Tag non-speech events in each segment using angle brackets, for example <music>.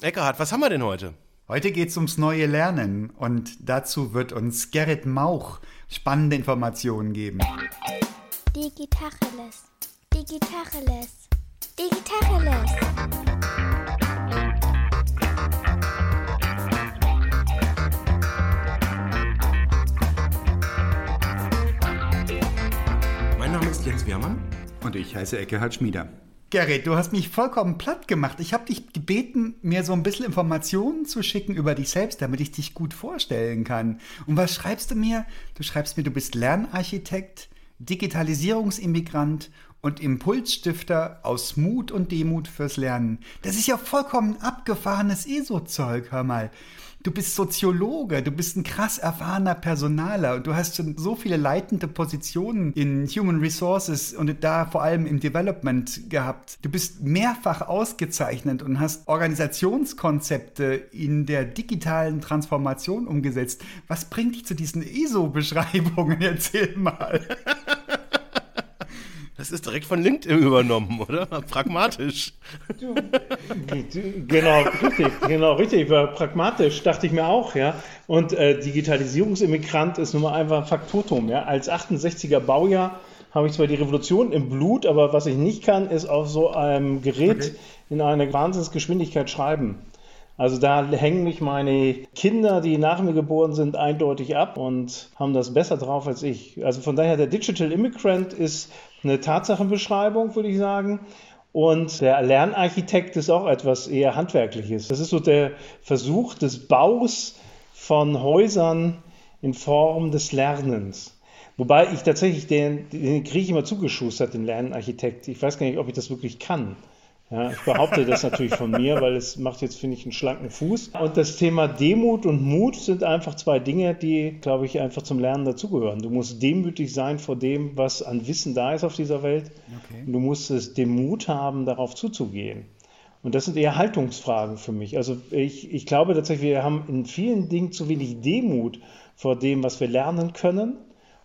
Eckhard, was haben wir denn heute? Heute geht es ums neue Lernen und dazu wird uns Gerrit Mauch spannende Informationen geben. Digitacheles. Digitacheles. Digitacheles. Mein Name ist Jens Wehrmann. Und ich heiße Eckehard Schmieder. Gerrit, du hast mich vollkommen platt gemacht. Ich habe dich gebeten, mir so ein bisschen Informationen zu schicken über dich selbst, damit ich dich gut vorstellen kann. Und was schreibst du mir? Du schreibst mir, du bist Lernarchitekt, Digitalisierungsimmigrant und Impulsstifter aus Mut und Demut fürs Lernen. Das ist ja vollkommen abgefahrenes ESO-Zeug, hör mal. Du bist Soziologe, du bist ein krass erfahrener Personaler und du hast schon so viele leitende Positionen in Human Resources und da vor allem im Development gehabt. Du bist mehrfach ausgezeichnet und hast Organisationskonzepte in der digitalen Transformation umgesetzt. Was bringt dich zu diesen ESO-Beschreibungen? <laughs> Erzähl mal. <laughs> Das ist direkt von LinkedIn übernommen, oder? Pragmatisch. genau, richtig, genau, richtig. War pragmatisch, dachte ich mir auch, ja. Und äh, Digitalisierungsimmigrant ist nun mal einfach Faktotum, ja. Als 68er Baujahr habe ich zwar die Revolution im Blut, aber was ich nicht kann, ist auf so einem Gerät okay. in einer Wahnsinnsgeschwindigkeit schreiben. Also da hängen mich meine Kinder, die nach mir geboren sind, eindeutig ab und haben das besser drauf als ich. Also von daher, der Digital Immigrant ist eine Tatsachenbeschreibung, würde ich sagen. Und der Lernarchitekt ist auch etwas eher Handwerkliches. Das ist so der Versuch des Baus von Häusern in Form des Lernens. Wobei ich tatsächlich den, den kriege immer zugeschustert, den Lernarchitekt. Ich weiß gar nicht, ob ich das wirklich kann. Ja, ich behaupte das natürlich von mir, weil es macht jetzt, finde ich, einen schlanken Fuß. Und das Thema Demut und Mut sind einfach zwei Dinge, die, glaube ich, einfach zum Lernen dazugehören. Du musst demütig sein vor dem, was an Wissen da ist auf dieser Welt. Okay. Und du musst es den Mut haben, darauf zuzugehen. Und das sind eher Haltungsfragen für mich. Also ich, ich glaube tatsächlich, wir haben in vielen Dingen zu wenig Demut vor dem, was wir lernen können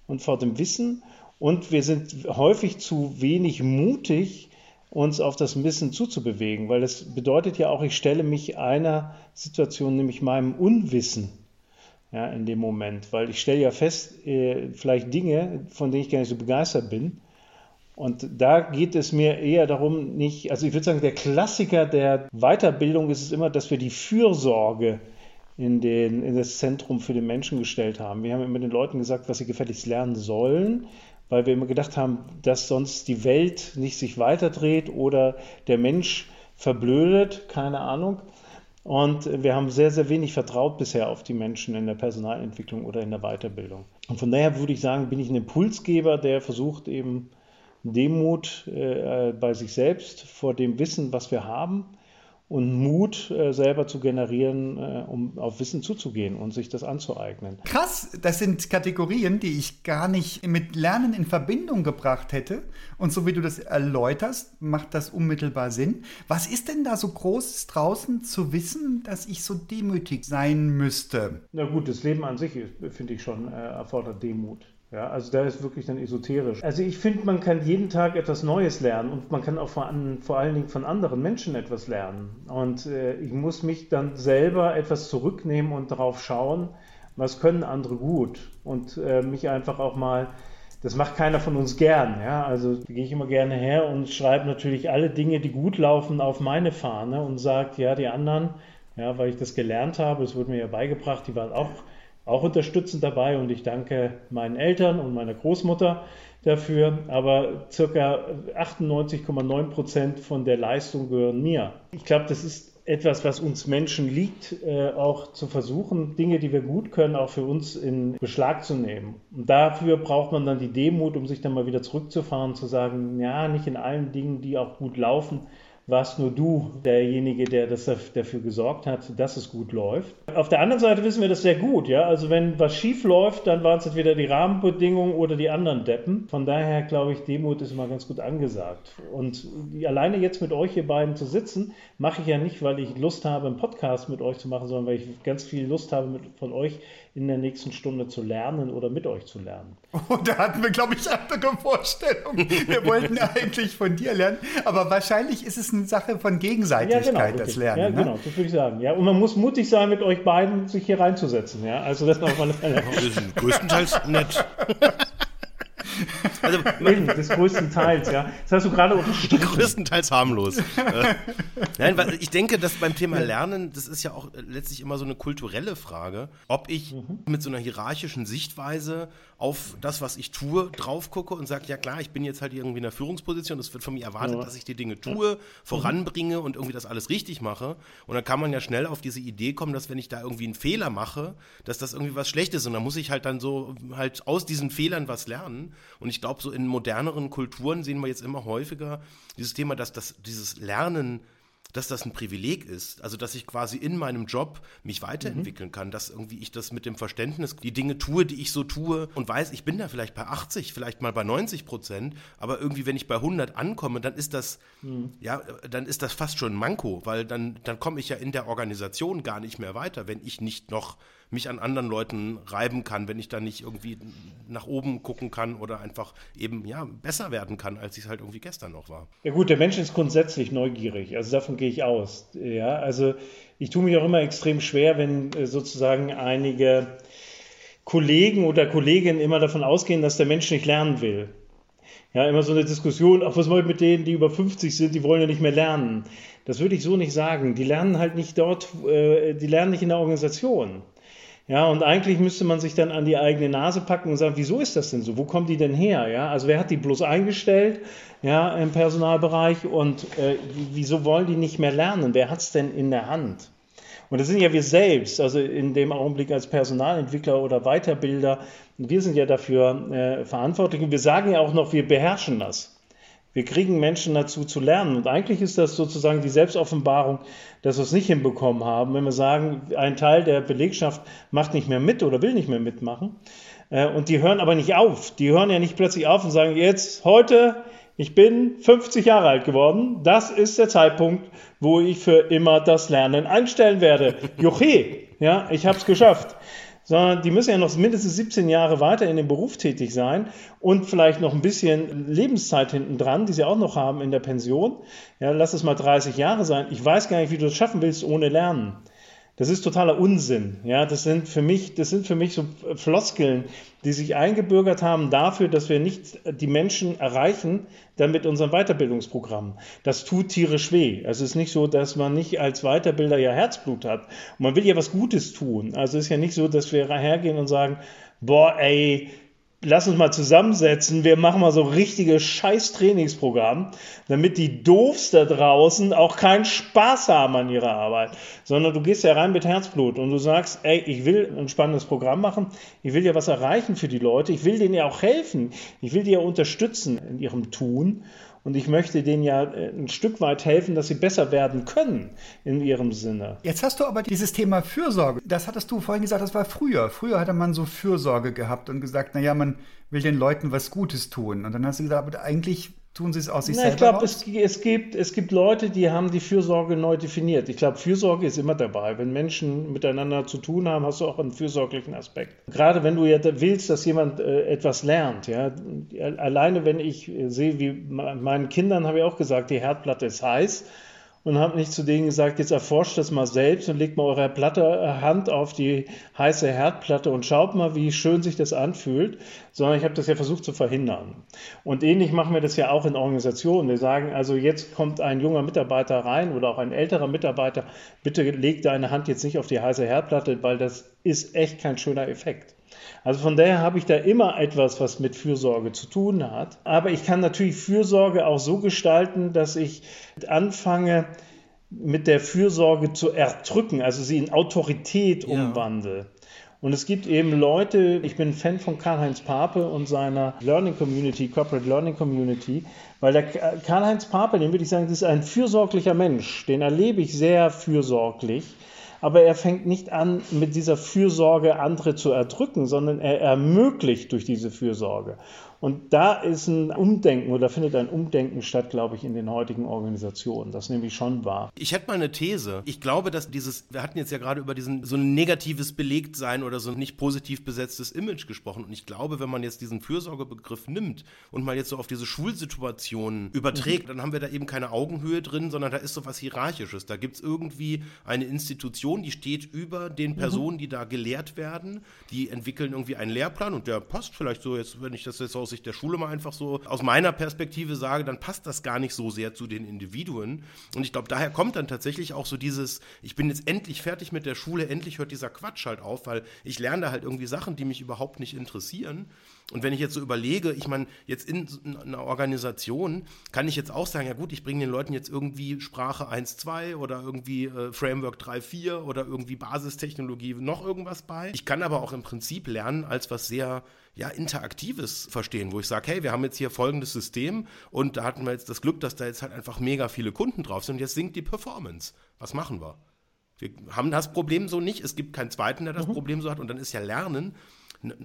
und vor dem Wissen. Und wir sind häufig zu wenig mutig, uns auf das Wissen zuzubewegen, weil das bedeutet ja auch, ich stelle mich einer Situation, nämlich meinem Unwissen, ja, in dem Moment, weil ich stelle ja fest, äh, vielleicht Dinge, von denen ich gar nicht so begeistert bin. Und da geht es mir eher darum, nicht, also ich würde sagen, der Klassiker der Weiterbildung ist es immer, dass wir die Fürsorge in, den, in das Zentrum für den Menschen gestellt haben. Wir haben immer den Leuten gesagt, was sie gefälligst lernen sollen weil wir immer gedacht haben, dass sonst die Welt nicht sich weiterdreht oder der Mensch verblödet, keine Ahnung. Und wir haben sehr, sehr wenig vertraut bisher auf die Menschen in der Personalentwicklung oder in der Weiterbildung. Und von daher würde ich sagen, bin ich ein Impulsgeber, der versucht eben Demut äh, bei sich selbst vor dem Wissen, was wir haben, und Mut äh, selber zu generieren, äh, um auf Wissen zuzugehen und sich das anzueignen. Krass, das sind Kategorien, die ich gar nicht mit Lernen in Verbindung gebracht hätte. Und so wie du das erläuterst, macht das unmittelbar Sinn. Was ist denn da so Großes draußen zu wissen, dass ich so demütig sein müsste? Na gut, das Leben an sich, finde ich schon, äh, erfordert Demut. Ja, also da ist wirklich dann esoterisch. Also ich finde, man kann jeden Tag etwas Neues lernen und man kann auch vor, an, vor allen Dingen von anderen Menschen etwas lernen. Und äh, ich muss mich dann selber etwas zurücknehmen und darauf schauen, was können andere gut und äh, mich einfach auch mal das macht keiner von uns gern. Ja? Also gehe ich immer gerne her und schreibe natürlich alle Dinge, die gut laufen, auf meine Fahne und sage, ja, die anderen, ja, weil ich das gelernt habe, es wurde mir ja beigebracht, die waren auch auch unterstützend dabei und ich danke meinen Eltern und meiner Großmutter dafür, aber circa 98,9 Prozent von der Leistung gehören mir. Ich glaube, das ist etwas, was uns Menschen liegt, äh, auch zu versuchen, Dinge, die wir gut können, auch für uns in Beschlag zu nehmen. Und dafür braucht man dann die Demut, um sich dann mal wieder zurückzufahren, zu sagen, ja, nicht in allen Dingen, die auch gut laufen, warst nur du derjenige, der das dafür gesorgt hat, dass es gut läuft. Auf der anderen Seite wissen wir das sehr gut, ja. Also wenn was schief läuft, dann waren es entweder die Rahmenbedingungen oder die anderen Deppen. Von daher glaube ich, Demut ist immer ganz gut angesagt. Und alleine jetzt mit euch hier beiden zu sitzen, mache ich ja nicht, weil ich Lust habe, einen Podcast mit euch zu machen, sondern weil ich ganz viel Lust habe, mit, von euch in der nächsten Stunde zu lernen oder mit euch zu lernen. Oh, da hatten wir, glaube ich, andere Vorstellungen. Wir wollten eigentlich von dir lernen, aber wahrscheinlich ist es ist eine Sache von Gegenseitigkeit, ja, genau, das Lernen. Ja, ne? genau, das würde ich sagen. Ja, und man muss mutig sein, mit euch beiden sich hier reinzusetzen. Ja, also das auf alle Fälle. größtenteils nett. Also, <laughs> Eben, des größten Teils, ja. Das hast du gerade unterstrichen. <laughs> Größtenteils harmlos. Nein, weil ich denke, dass beim Thema Lernen, das ist ja auch letztlich immer so eine kulturelle Frage, ob ich mhm. mit so einer hierarchischen Sichtweise auf das, was ich tue, drauf gucke und sage, ja klar, ich bin jetzt halt irgendwie in einer Führungsposition, es wird von mir erwartet, ja. dass ich die Dinge tue, voranbringe und irgendwie das alles richtig mache. Und dann kann man ja schnell auf diese Idee kommen, dass wenn ich da irgendwie einen Fehler mache, dass das irgendwie was Schlechtes ist. Und dann muss ich halt dann so halt aus diesen Fehlern was lernen. Und ich glaube, so in moderneren Kulturen sehen wir jetzt immer häufiger dieses Thema, dass das, dieses Lernen dass das ein Privileg ist. Also, dass ich quasi in meinem Job mich weiterentwickeln mhm. kann, dass irgendwie ich das mit dem Verständnis, die Dinge tue, die ich so tue und weiß, ich bin da vielleicht bei 80, vielleicht mal bei 90 Prozent, aber irgendwie, wenn ich bei 100 ankomme, dann ist das, mhm. ja, dann ist das fast schon ein Manko, weil dann, dann komme ich ja in der Organisation gar nicht mehr weiter, wenn ich nicht noch mich an anderen Leuten reiben kann, wenn ich da nicht irgendwie nach oben gucken kann oder einfach eben ja besser werden kann, als ich es halt irgendwie gestern noch war. Ja gut, der Mensch ist grundsätzlich neugierig, also davon gehe ich aus. Ja, also ich tue mich auch immer extrem schwer, wenn äh, sozusagen einige Kollegen oder Kolleginnen immer davon ausgehen, dass der Mensch nicht lernen will. Ja, immer so eine Diskussion, ach, was wollt mit denen, die über 50 sind, die wollen ja nicht mehr lernen. Das würde ich so nicht sagen. Die lernen halt nicht dort, äh, die lernen nicht in der Organisation. Ja, und eigentlich müsste man sich dann an die eigene Nase packen und sagen, wieso ist das denn so? Wo kommen die denn her? Ja, also wer hat die bloß eingestellt, ja, im Personalbereich und äh, wieso wollen die nicht mehr lernen? Wer hat es denn in der Hand? Und das sind ja wir selbst, also in dem Augenblick als Personalentwickler oder Weiterbilder, wir sind ja dafür äh, verantwortlich und wir sagen ja auch noch, wir beherrschen das. Wir kriegen Menschen dazu zu lernen. Und eigentlich ist das sozusagen die Selbstoffenbarung, dass wir es nicht hinbekommen haben, wenn wir sagen, ein Teil der Belegschaft macht nicht mehr mit oder will nicht mehr mitmachen. Äh, und die hören aber nicht auf. Die hören ja nicht plötzlich auf und sagen, jetzt, heute, ich bin 50 Jahre alt geworden. Das ist der Zeitpunkt, wo ich für immer das Lernen einstellen werde. Juche, ja, ich habe es geschafft sondern die müssen ja noch mindestens 17 Jahre weiter in dem Beruf tätig sein und vielleicht noch ein bisschen Lebenszeit hinten dran, die sie auch noch haben in der Pension. Ja, lass es mal 30 Jahre sein. Ich weiß gar nicht, wie du das schaffen willst ohne Lernen. Das ist totaler Unsinn. Ja, das sind für mich, das sind für mich so Floskeln, die sich eingebürgert haben dafür, dass wir nicht die Menschen erreichen, dann mit unserem Weiterbildungsprogramm. Das tut tierisch weh. Also es ist nicht so, dass man nicht als Weiterbilder ja Herzblut hat. Und man will ja was Gutes tun. Also es ist ja nicht so, dass wir hergehen und sagen, boah, ey, lass uns mal zusammensetzen, wir machen mal so richtige scheiß Trainingsprogramm, damit die Doofs da draußen auch keinen Spaß haben an ihrer Arbeit, sondern du gehst ja rein mit Herzblut und du sagst, ey, ich will ein spannendes Programm machen, ich will ja was erreichen für die Leute, ich will denen ja auch helfen, ich will die ja unterstützen in ihrem Tun und ich möchte denen ja äh, ein Stück weit helfen, dass sie besser werden können in ihrem Sinne. Jetzt hast du aber dieses Thema Fürsorge. Das hattest du vorhin gesagt, das war früher. Früher hatte man so Fürsorge gehabt und gesagt, naja, man will den Leuten was Gutes tun. Und dann hast du gesagt, aber eigentlich Tun sie es aus sich Na, selber? Ich glaube, es, es, gibt, es gibt Leute, die haben die Fürsorge neu definiert. Ich glaube, Fürsorge ist immer dabei. Wenn Menschen miteinander zu tun haben, hast du auch einen fürsorglichen Aspekt. Gerade wenn du ja willst, dass jemand äh, etwas lernt. Ja? Alleine wenn ich sehe, wie meinen Kindern habe ich auch gesagt, die Herdplatte ist heiß und habe nicht zu denen gesagt, jetzt erforscht das mal selbst und legt mal eure Platte, äh, Hand auf die heiße Herdplatte und schaut mal, wie schön sich das anfühlt, sondern ich habe das ja versucht zu verhindern. Und ähnlich machen wir das ja auch in Organisationen. Wir sagen also, jetzt kommt ein junger Mitarbeiter rein oder auch ein älterer Mitarbeiter, bitte leg deine Hand jetzt nicht auf die heiße Herdplatte, weil das ist echt kein schöner Effekt. Also von daher habe ich da immer etwas, was mit Fürsorge zu tun hat. Aber ich kann natürlich Fürsorge auch so gestalten, dass ich anfange, mit der Fürsorge zu erdrücken, also sie in Autorität ja. umwandle. Und es gibt eben Leute, ich bin Fan von Karl-Heinz Pape und seiner Learning Community, Corporate Learning Community, weil der Karl-Heinz Pape, den würde ich sagen, das ist ein fürsorglicher Mensch, den erlebe ich sehr fürsorglich aber er fängt nicht an, mit dieser Fürsorge andere zu erdrücken, sondern er ermöglicht durch diese Fürsorge. Und da ist ein Umdenken oder findet ein Umdenken statt, glaube ich, in den heutigen Organisationen. Das nehme ich schon wahr. Ich hätte mal eine These. Ich glaube, dass dieses, wir hatten jetzt ja gerade über diesen so ein negatives Belegtsein oder so ein nicht positiv besetztes Image gesprochen. Und ich glaube, wenn man jetzt diesen Fürsorgebegriff nimmt und mal jetzt so auf diese Schulsituationen überträgt, mhm. dann haben wir da eben keine Augenhöhe drin, sondern da ist so was Hierarchisches. Da gibt es irgendwie eine Institution, die steht über den mhm. Personen, die da gelehrt werden. Die entwickeln irgendwie einen Lehrplan und der passt vielleicht so jetzt, wenn ich das jetzt aus Sicht der Schule mal einfach so aus meiner Perspektive sage, dann passt das gar nicht so sehr zu den Individuen. Und ich glaube, daher kommt dann tatsächlich auch so dieses, ich bin jetzt endlich fertig mit der Schule, endlich hört dieser Quatsch halt auf, weil ich lerne da halt irgendwie Sachen, die mich überhaupt nicht interessieren. Und wenn ich jetzt so überlege, ich meine, jetzt in einer Organisation kann ich jetzt auch sagen, ja gut, ich bringe den Leuten jetzt irgendwie Sprache 1.2 oder irgendwie äh, Framework 3.4 oder irgendwie Basistechnologie noch irgendwas bei. Ich kann aber auch im Prinzip lernen als was sehr ja, Interaktives verstehen, wo ich sage, hey, wir haben jetzt hier folgendes System und da hatten wir jetzt das Glück, dass da jetzt halt einfach mega viele Kunden drauf sind und jetzt sinkt die Performance. Was machen wir? Wir haben das Problem so nicht. Es gibt keinen zweiten, der das mhm. Problem so hat. Und dann ist ja Lernen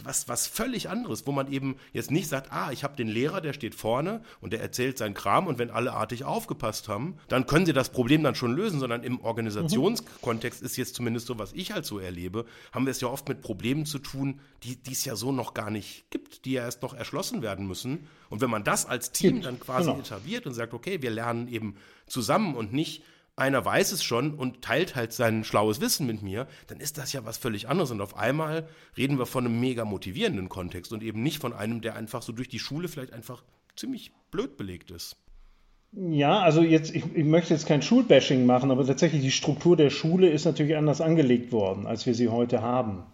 was, was völlig anderes, wo man eben jetzt nicht sagt, ah, ich habe den Lehrer, der steht vorne und der erzählt seinen Kram und wenn alle artig aufgepasst haben, dann können sie das Problem dann schon lösen, sondern im Organisationskontext ist jetzt zumindest so, was ich halt so erlebe, haben wir es ja oft mit Problemen zu tun, die es ja so noch gar nicht gibt, die ja erst noch erschlossen werden müssen. Und wenn man das als Team dann quasi genau. etabliert und sagt, okay, wir lernen eben zusammen und nicht einer weiß es schon und teilt halt sein schlaues Wissen mit mir, dann ist das ja was völlig anderes. Und auf einmal reden wir von einem mega motivierenden Kontext und eben nicht von einem, der einfach so durch die Schule vielleicht einfach ziemlich blöd belegt ist. Ja, also jetzt, ich, ich, möchte jetzt kein Schulbashing machen, aber tatsächlich die Struktur der Schule ist natürlich anders angelegt worden, als wir sie heute haben.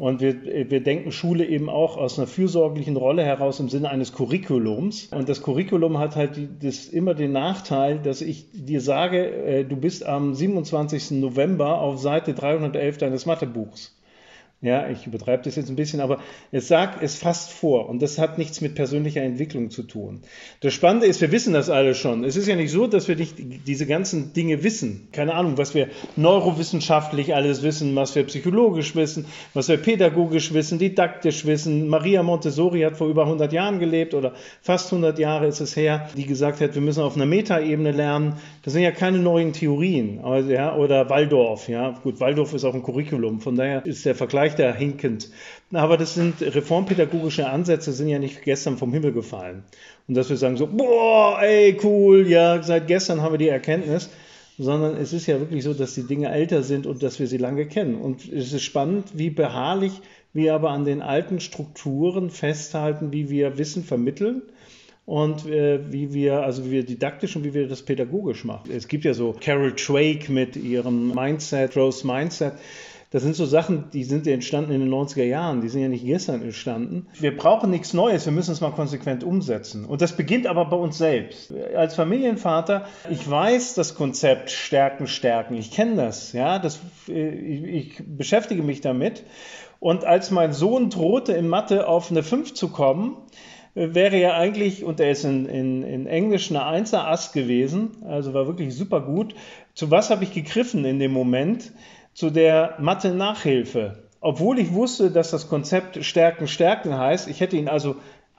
Und wir, wir denken Schule eben auch aus einer fürsorglichen Rolle heraus im Sinne eines Curriculums. Und das Curriculum hat halt die, das immer den Nachteil, dass ich dir sage, äh, du bist am 27. November auf Seite 311 deines Mathebuchs. Ja, ich übertreibe das jetzt ein bisschen, aber es sagt, es fasst vor und das hat nichts mit persönlicher Entwicklung zu tun. Das Spannende ist, wir wissen das alle schon. Es ist ja nicht so, dass wir nicht diese ganzen Dinge wissen. Keine Ahnung, was wir neurowissenschaftlich alles wissen, was wir psychologisch wissen, was wir pädagogisch wissen, didaktisch wissen. Maria Montessori hat vor über 100 Jahren gelebt oder fast 100 Jahre ist es her, die gesagt hat, wir müssen auf einer Metaebene lernen. Das sind ja keine neuen Theorien. Also, ja, oder Waldorf, ja. Gut, Waldorf ist auch ein Curriculum. Von daher ist der Vergleich leichter hinkend. Aber das sind reformpädagogische Ansätze, sind ja nicht gestern vom Himmel gefallen. Und dass wir sagen so, boah, ey, cool, ja, seit gestern haben wir die Erkenntnis, sondern es ist ja wirklich so, dass die Dinge älter sind und dass wir sie lange kennen. Und es ist spannend, wie beharrlich wir aber an den alten Strukturen festhalten, wie wir Wissen vermitteln und äh, wie wir, also wie wir didaktisch und wie wir das pädagogisch machen. Es gibt ja so Carol Drake mit ihrem Mindset, Rose Mindset. Das sind so Sachen, die sind ja entstanden in den 90er Jahren, die sind ja nicht gestern entstanden. Wir brauchen nichts Neues, wir müssen es mal konsequent umsetzen. Und das beginnt aber bei uns selbst. Als Familienvater, ich weiß das Konzept Stärken, Stärken. Ich kenne das, ja, das, ich, ich beschäftige mich damit. Und als mein Sohn drohte, in Mathe auf eine 5 zu kommen, wäre ja eigentlich, und er ist in, in, in Englisch eine 1er Ass gewesen, also war wirklich super gut. Zu was habe ich gegriffen in dem Moment? Zu der Mathe-Nachhilfe. Obwohl ich wusste, dass das Konzept Stärken, Stärken heißt, ich hätte ihn also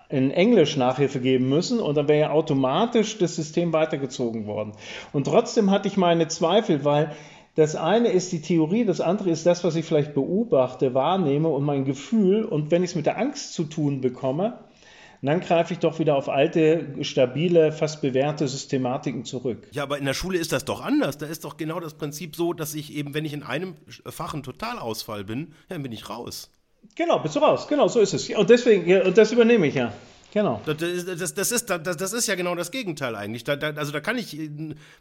in Englisch Nachhilfe geben müssen und dann wäre ja automatisch das System weitergezogen worden. Und trotzdem hatte ich meine Zweifel, weil das eine ist die Theorie, das andere ist das, was ich vielleicht beobachte, wahrnehme und mein Gefühl. Und wenn ich es mit der Angst zu tun bekomme, und dann greife ich doch wieder auf alte, stabile, fast bewährte Systematiken zurück. Ja, aber in der Schule ist das doch anders. Da ist doch genau das Prinzip so, dass ich eben, wenn ich in einem Fach ein Totalausfall bin, dann bin ich raus. Genau, bist du raus. Genau, so ist es. Und deswegen, und das übernehme ich ja. Genau. Das, das, das, ist, das, das ist ja genau das Gegenteil eigentlich. Da, da, also da kann ich äh,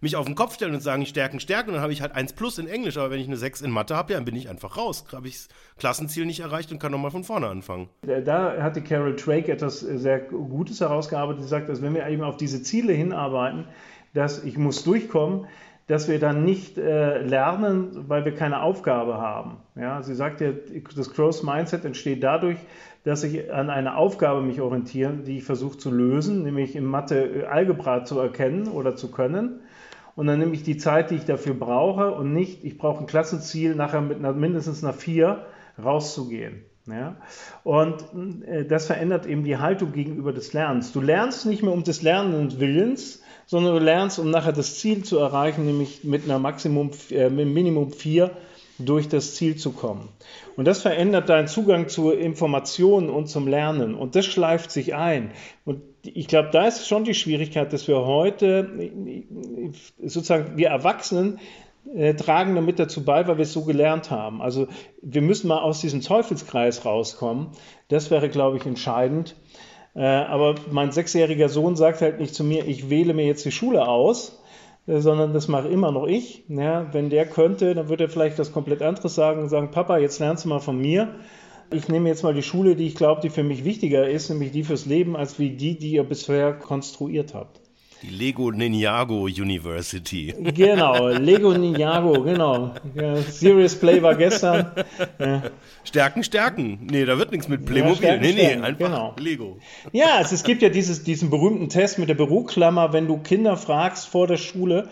mich auf den Kopf stellen und sagen, Stärken, Stärken, und dann habe ich halt 1 plus in Englisch, aber wenn ich eine 6 in Mathe habe, ja, dann bin ich einfach raus. Habe ich das Klassenziel nicht erreicht und kann nochmal von vorne anfangen. Da hatte Carol Drake etwas sehr Gutes herausgearbeitet. Sie sagt, dass wenn wir eben auf diese Ziele hinarbeiten, dass ich muss durchkommen, dass wir dann nicht äh, lernen, weil wir keine Aufgabe haben. Ja, sie sagt ja, das Growth Mindset entsteht dadurch, dass ich an einer Aufgabe mich orientiere, die ich versuche zu lösen, nämlich in Mathe Algebra zu erkennen oder zu können. Und dann nehme ich die Zeit, die ich dafür brauche und nicht, ich brauche ein Klassenziel, nachher mit einer, mindestens einer 4 rauszugehen. Ja? Und äh, das verändert eben die Haltung gegenüber des Lernens. Du lernst nicht mehr um des Lernens Willens, sondern du lernst, um nachher das Ziel zu erreichen, nämlich mit einer Maximum, äh, Minimum 4 durch das Ziel zu kommen. Und das verändert deinen Zugang zu Informationen und zum Lernen. Und das schleift sich ein. Und ich glaube, da ist schon die Schwierigkeit, dass wir heute sozusagen, wir Erwachsenen äh, tragen damit dazu bei, weil wir es so gelernt haben. Also wir müssen mal aus diesem Teufelskreis rauskommen. Das wäre, glaube ich, entscheidend. Äh, aber mein sechsjähriger Sohn sagt halt nicht zu mir, ich wähle mir jetzt die Schule aus, sondern das mache immer noch ich. Ja, wenn der könnte, dann würde er vielleicht was komplett anderes sagen und sagen, Papa, jetzt lernst du mal von mir. Ich nehme jetzt mal die Schule, die ich glaube, die für mich wichtiger ist, nämlich die fürs Leben, als wie die, die ihr bisher konstruiert habt. Die Lego Ninjago University. Genau, Lego Ninjago, genau. Ja, Serious Play war gestern. Ja. Stärken, Stärken. Nee, da wird nichts mit Playmobil. Ja, stärken, nee, nee, stärken. einfach genau. Lego. Ja, es, es gibt ja dieses, diesen berühmten Test mit der Büroklammer, wenn du Kinder fragst vor der Schule,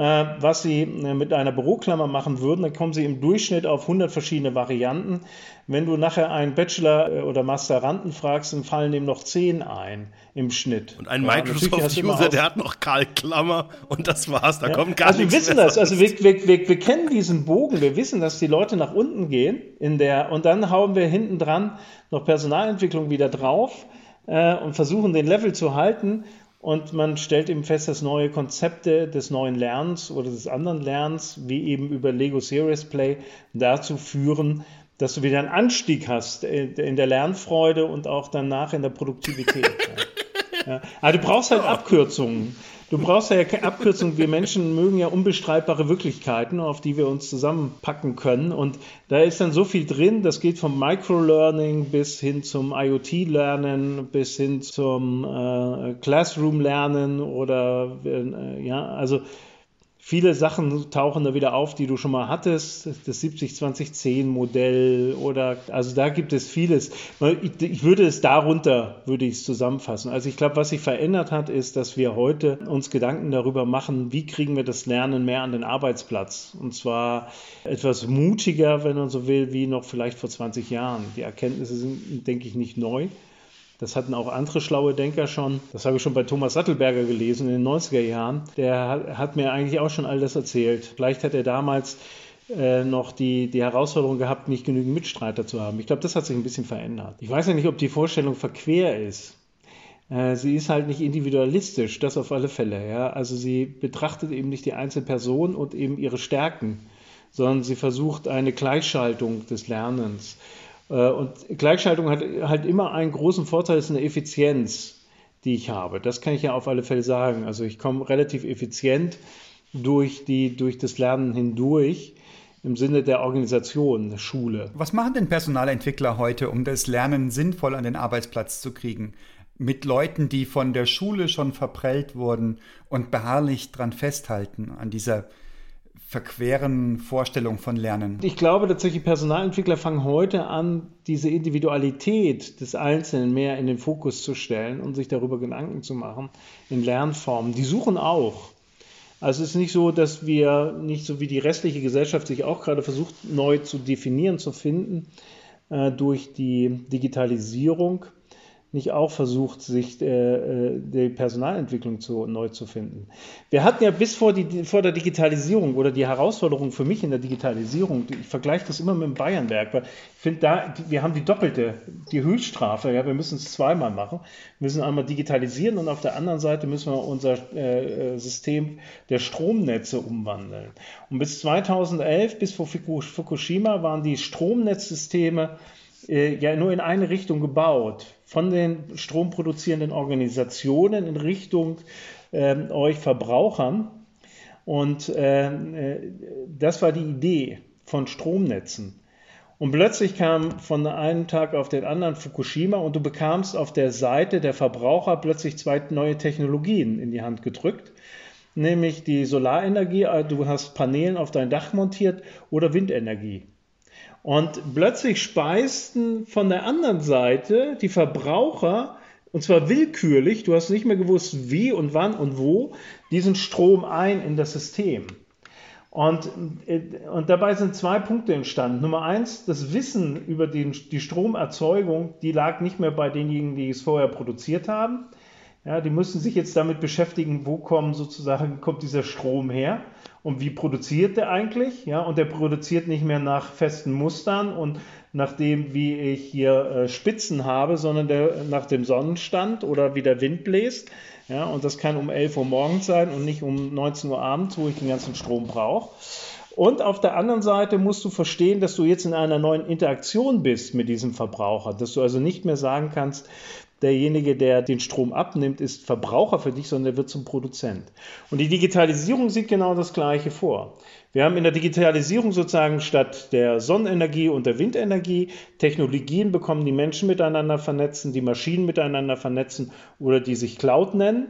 was sie äh, mit einer Büroklammer machen würden, dann kommen sie im Durchschnitt auf 100 verschiedene Varianten. Wenn du nachher einen Bachelor- äh, oder Masteranden fragst, dann fallen dem noch 10 ein im Schnitt. Und ein Microsoft-User, der hat noch Karl Klammer und das war's, da ja. kommt gar also nichts wir wissen das, also wir, wir, wir, wir, kennen diesen Bogen, wir wissen, dass die Leute nach unten gehen in der, und dann hauen wir hinten dran noch Personalentwicklung wieder drauf äh, und versuchen den Level zu halten und man stellt eben fest, dass neue Konzepte des neuen Lernens oder des anderen Lernens, wie eben über Lego Serious Play, dazu führen, dass du wieder einen Anstieg hast in der Lernfreude und auch danach in der Produktivität. <laughs> ja. Aber du brauchst halt Abkürzungen. Du brauchst ja keine Abkürzung. Wir Menschen mögen ja unbestreitbare Wirklichkeiten, auf die wir uns zusammenpacken können. Und da ist dann so viel drin. Das geht vom Microlearning bis hin zum IoT-Lernen, bis hin zum äh, Classroom-Lernen oder äh, ja, also Viele Sachen tauchen da wieder auf, die du schon mal hattest. Das 70-20-10-Modell oder, also da gibt es vieles. Ich würde es darunter, würde ich es zusammenfassen. Also ich glaube, was sich verändert hat, ist, dass wir heute uns Gedanken darüber machen, wie kriegen wir das Lernen mehr an den Arbeitsplatz. Und zwar etwas mutiger, wenn man so will, wie noch vielleicht vor 20 Jahren. Die Erkenntnisse sind, denke ich, nicht neu. Das hatten auch andere schlaue Denker schon. Das habe ich schon bei Thomas Sattelberger gelesen in den 90er Jahren. Der hat mir eigentlich auch schon all das erzählt. Vielleicht hat er damals äh, noch die, die Herausforderung gehabt, nicht genügend Mitstreiter zu haben. Ich glaube, das hat sich ein bisschen verändert. Ich weiß ja nicht, ob die Vorstellung verquer ist. Äh, sie ist halt nicht individualistisch, das auf alle Fälle. Ja? Also sie betrachtet eben nicht die einzelne Person und eben ihre Stärken, sondern sie versucht eine Gleichschaltung des Lernens. Äh, und Gleichschaltung hat halt immer einen großen Vorteil, ist eine Effizienz, die ich habe. Das kann ich ja auf alle Fälle sagen. Also ich komme relativ effizient durch, die, durch das Lernen hindurch im Sinne der Organisation, der Schule. Was machen denn Personalentwickler heute, um das Lernen sinnvoll an den Arbeitsplatz zu kriegen? Mit Leuten, die von der Schule schon verprellt wurden und beharrlich dran festhalten, an dieser verqueren Vorstellung von Lernen? Ich glaube tatsächlich, Personalentwickler fangen heute an, diese Individualität des Einzelnen mehr in den Fokus zu stellen und sich darüber Gedanken zu machen in Lernformen. Die suchen auch. Also es ist nicht so, dass wir nicht so wie die restliche Gesellschaft sich auch gerade versucht, neu zu definieren, zu finden äh, durch die Digitalisierung nicht auch versucht, sich äh, äh, die Personalentwicklung zu, neu zu finden? Wir hatten ja bis vor, die, vor der Digitalisierung oder die Herausforderung für mich in der Digitalisierung, ich vergleiche das immer mit dem Bayernwerk, weil ich finde, da, wir haben die doppelte, die Höchststrafe, ja, wir müssen es zweimal machen. Wir müssen einmal digitalisieren und auf der anderen Seite müssen wir unser äh, äh System der Stromnetze umwandeln. Und bis 2011, bis vor Fukushima, waren die Stromnetzsysteme äh, ja nur in eine Richtung gebaut von den stromproduzierenden Organisationen in Richtung äh, euch Verbrauchern. Und äh, äh, das war die Idee von Stromnetzen. Und plötzlich kam von einem Tag auf den anderen Fukushima und du bekamst auf der Seite der Verbraucher plötzlich zwei neue Technologien in die Hand gedrückt, nämlich die Solarenergie, äh, du hast Paneelen auf dein Dach montiert oder Windenergie. Und plötzlich speisten von der anderen Seite die Verbraucher, und zwar willkürlich, du hast nicht mehr gewusst, wie und wann und wo, diesen Strom ein in das System. Und, äh, und dabei sind zwei Punkte entstanden. Nummer eins, das Wissen über den, die Stromerzeugung, die lag nicht mehr bei denjenigen, die es vorher produziert haben. Ja, die müssen sich jetzt damit beschäftigen, wo kommen sozusagen, kommt dieser Strom her und wie produziert der eigentlich? Ja, und der produziert nicht mehr nach festen Mustern und nach dem, wie ich hier äh, Spitzen habe, sondern der, nach dem Sonnenstand oder wie der Wind bläst. Ja, und das kann um 11 Uhr morgens sein und nicht um 19 Uhr abends, wo ich den ganzen Strom brauche. Und auf der anderen Seite musst du verstehen, dass du jetzt in einer neuen Interaktion bist mit diesem Verbraucher, dass du also nicht mehr sagen kannst, derjenige, der den Strom abnimmt, ist Verbraucher für dich, sondern der wird zum Produzent. Und die Digitalisierung sieht genau das Gleiche vor. Wir haben in der Digitalisierung sozusagen statt der Sonnenenergie und der Windenergie Technologien bekommen, die Menschen miteinander vernetzen, die Maschinen miteinander vernetzen oder die sich Cloud nennen.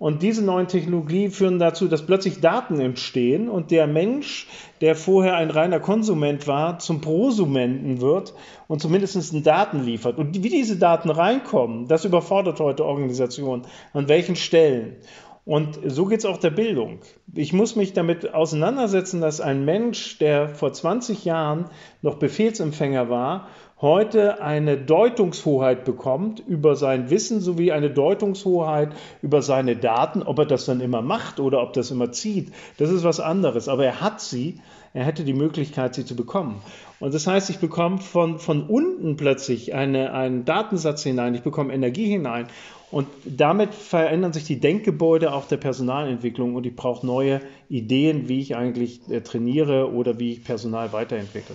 Und diese neuen Technologien führen dazu, dass plötzlich Daten entstehen und der Mensch, der vorher ein reiner Konsument war, zum Prosumenten wird und zumindest Daten liefert. Und wie diese Daten reinkommen, das überfordert heute Organisationen. An welchen Stellen? Und so geht es auch der Bildung. Ich muss mich damit auseinandersetzen, dass ein Mensch, der vor 20 Jahren noch Befehlsempfänger war, heute eine Deutungshoheit bekommt über sein Wissen sowie eine Deutungshoheit über seine Daten. Ob er das dann immer macht oder ob das immer zieht, das ist was anderes. Aber er hat sie, er hätte die Möglichkeit, sie zu bekommen. Und das heißt, ich bekomme von, von unten plötzlich eine, einen Datensatz hinein, ich bekomme Energie hinein. Und damit verändern sich die Denkgebäude auch der Personalentwicklung und ich brauche neue Ideen, wie ich eigentlich äh, trainiere oder wie ich Personal weiterentwickle.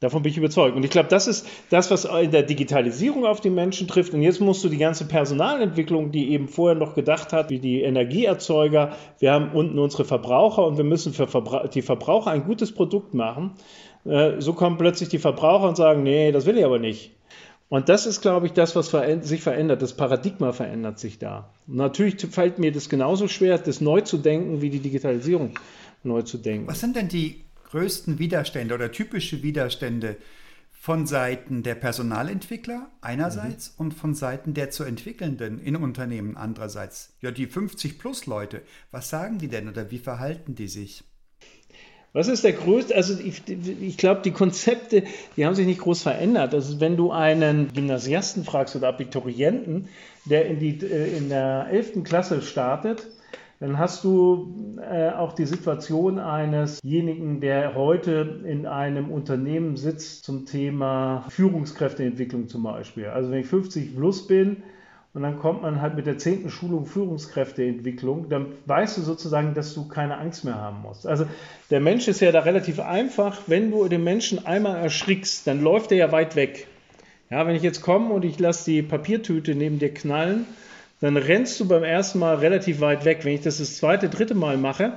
Davon bin ich überzeugt. Und ich glaube, das ist das, was in der Digitalisierung auf die Menschen trifft. Und jetzt musst du die ganze Personalentwicklung, die eben vorher noch gedacht hat, wie die Energieerzeuger, wir haben unten unsere Verbraucher und wir müssen für die Verbraucher ein gutes Produkt machen. Äh, so kommen plötzlich die Verbraucher und sagen, nee, das will ich aber nicht. Und das ist, glaube ich, das, was sich verändert. Das Paradigma verändert sich da. Und natürlich fällt mir das genauso schwer, das neu zu denken, wie die Digitalisierung neu zu denken. Was sind denn die größten Widerstände oder typische Widerstände von Seiten der Personalentwickler einerseits mhm. und von Seiten der zu entwickelnden in Unternehmen andererseits. Ja, die 50 plus Leute, was sagen die denn oder wie verhalten die sich? Was ist der größte, also ich, ich glaube, die Konzepte, die haben sich nicht groß verändert. Also wenn du einen Gymnasiasten fragst oder Abiturienten, der in, die, äh, in der 11. Klasse startet, dann hast du äh, auch die Situation einesjenigen, der heute in einem Unternehmen sitzt zum Thema Führungskräfteentwicklung zum Beispiel. Also wenn ich 50 plus bin und dann kommt man halt mit der zehnten Schulung Führungskräfteentwicklung, dann weißt du sozusagen, dass du keine Angst mehr haben musst. Also der Mensch ist ja da relativ einfach. Wenn du den Menschen einmal erschrickst, dann läuft er ja weit weg. Ja, wenn ich jetzt komme und ich lasse die Papiertüte neben dir knallen, dann rennst du beim ersten Mal relativ weit weg. Wenn ich das das zweite, dritte Mal mache,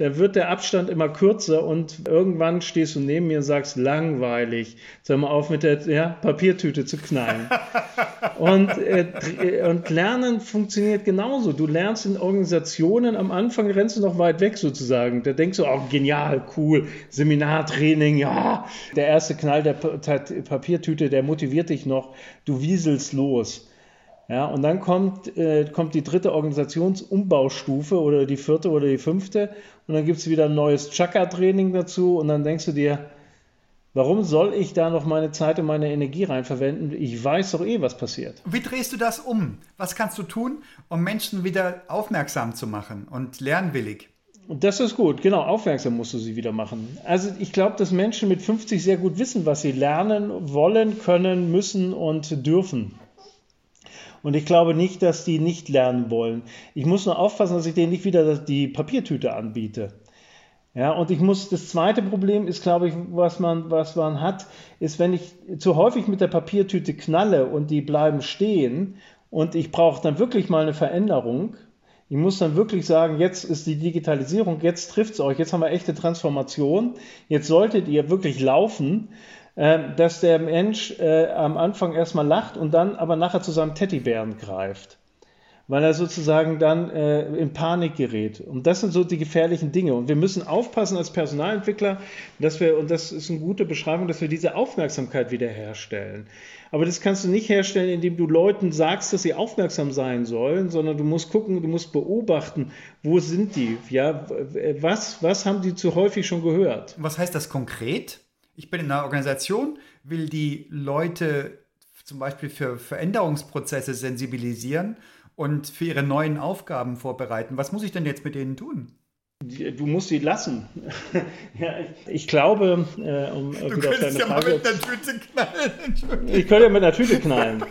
dann wird der Abstand immer kürzer und irgendwann stehst du neben mir und sagst, langweilig, sag mal auf mit der ja, Papiertüte zu knallen. <laughs> und, äh, und Lernen funktioniert genauso. Du lernst in Organisationen, am Anfang rennst du noch weit weg sozusagen. Da denkst du, oh, genial, cool, Seminartraining, ja. Der erste Knall der Papiertüte, der motiviert dich noch, du wieselst los. Ja, und dann kommt, äh, kommt die dritte Organisationsumbaustufe oder die vierte oder die fünfte und dann gibt es wieder ein neues Chakra-Training dazu und dann denkst du dir, warum soll ich da noch meine Zeit und meine Energie rein verwenden? Ich weiß doch eh, was passiert. Wie drehst du das um? Was kannst du tun, um Menschen wieder aufmerksam zu machen und lernwillig? Das ist gut, genau, aufmerksam musst du sie wieder machen. Also ich glaube, dass Menschen mit 50 sehr gut wissen, was sie lernen wollen, können, müssen und dürfen. Und ich glaube nicht, dass die nicht lernen wollen. Ich muss nur aufpassen, dass ich denen nicht wieder die Papiertüte anbiete. Ja, und ich muss, das zweite Problem ist, glaube ich, was man, was man hat, ist, wenn ich zu häufig mit der Papiertüte knalle und die bleiben stehen und ich brauche dann wirklich mal eine Veränderung, ich muss dann wirklich sagen, jetzt ist die Digitalisierung, jetzt trifft es euch, jetzt haben wir echte Transformation, jetzt solltet ihr wirklich laufen, dass der Mensch äh, am Anfang erstmal lacht und dann aber nachher zu seinem Teddybären greift. weil er sozusagen dann äh, in Panik gerät. Und das sind so die gefährlichen Dinge. Und wir müssen aufpassen als Personalentwickler, dass wir, und das ist eine gute Beschreibung, dass wir diese Aufmerksamkeit wiederherstellen. Aber das kannst du nicht herstellen, indem du Leuten sagst, dass sie aufmerksam sein sollen, sondern du musst gucken, du musst beobachten, wo sind die? Ja, was, was haben die zu häufig schon gehört? Was heißt das konkret? Ich bin in einer Organisation, will die Leute zum Beispiel für Veränderungsprozesse sensibilisieren und für ihre neuen Aufgaben vorbereiten. Was muss ich denn jetzt mit denen tun? Du musst sie lassen. <laughs> ja, ich glaube, äh, um du wieder auf deine ja Frage. mit einer Tüte knallen. Ich könnte ja mit einer Tüte knallen.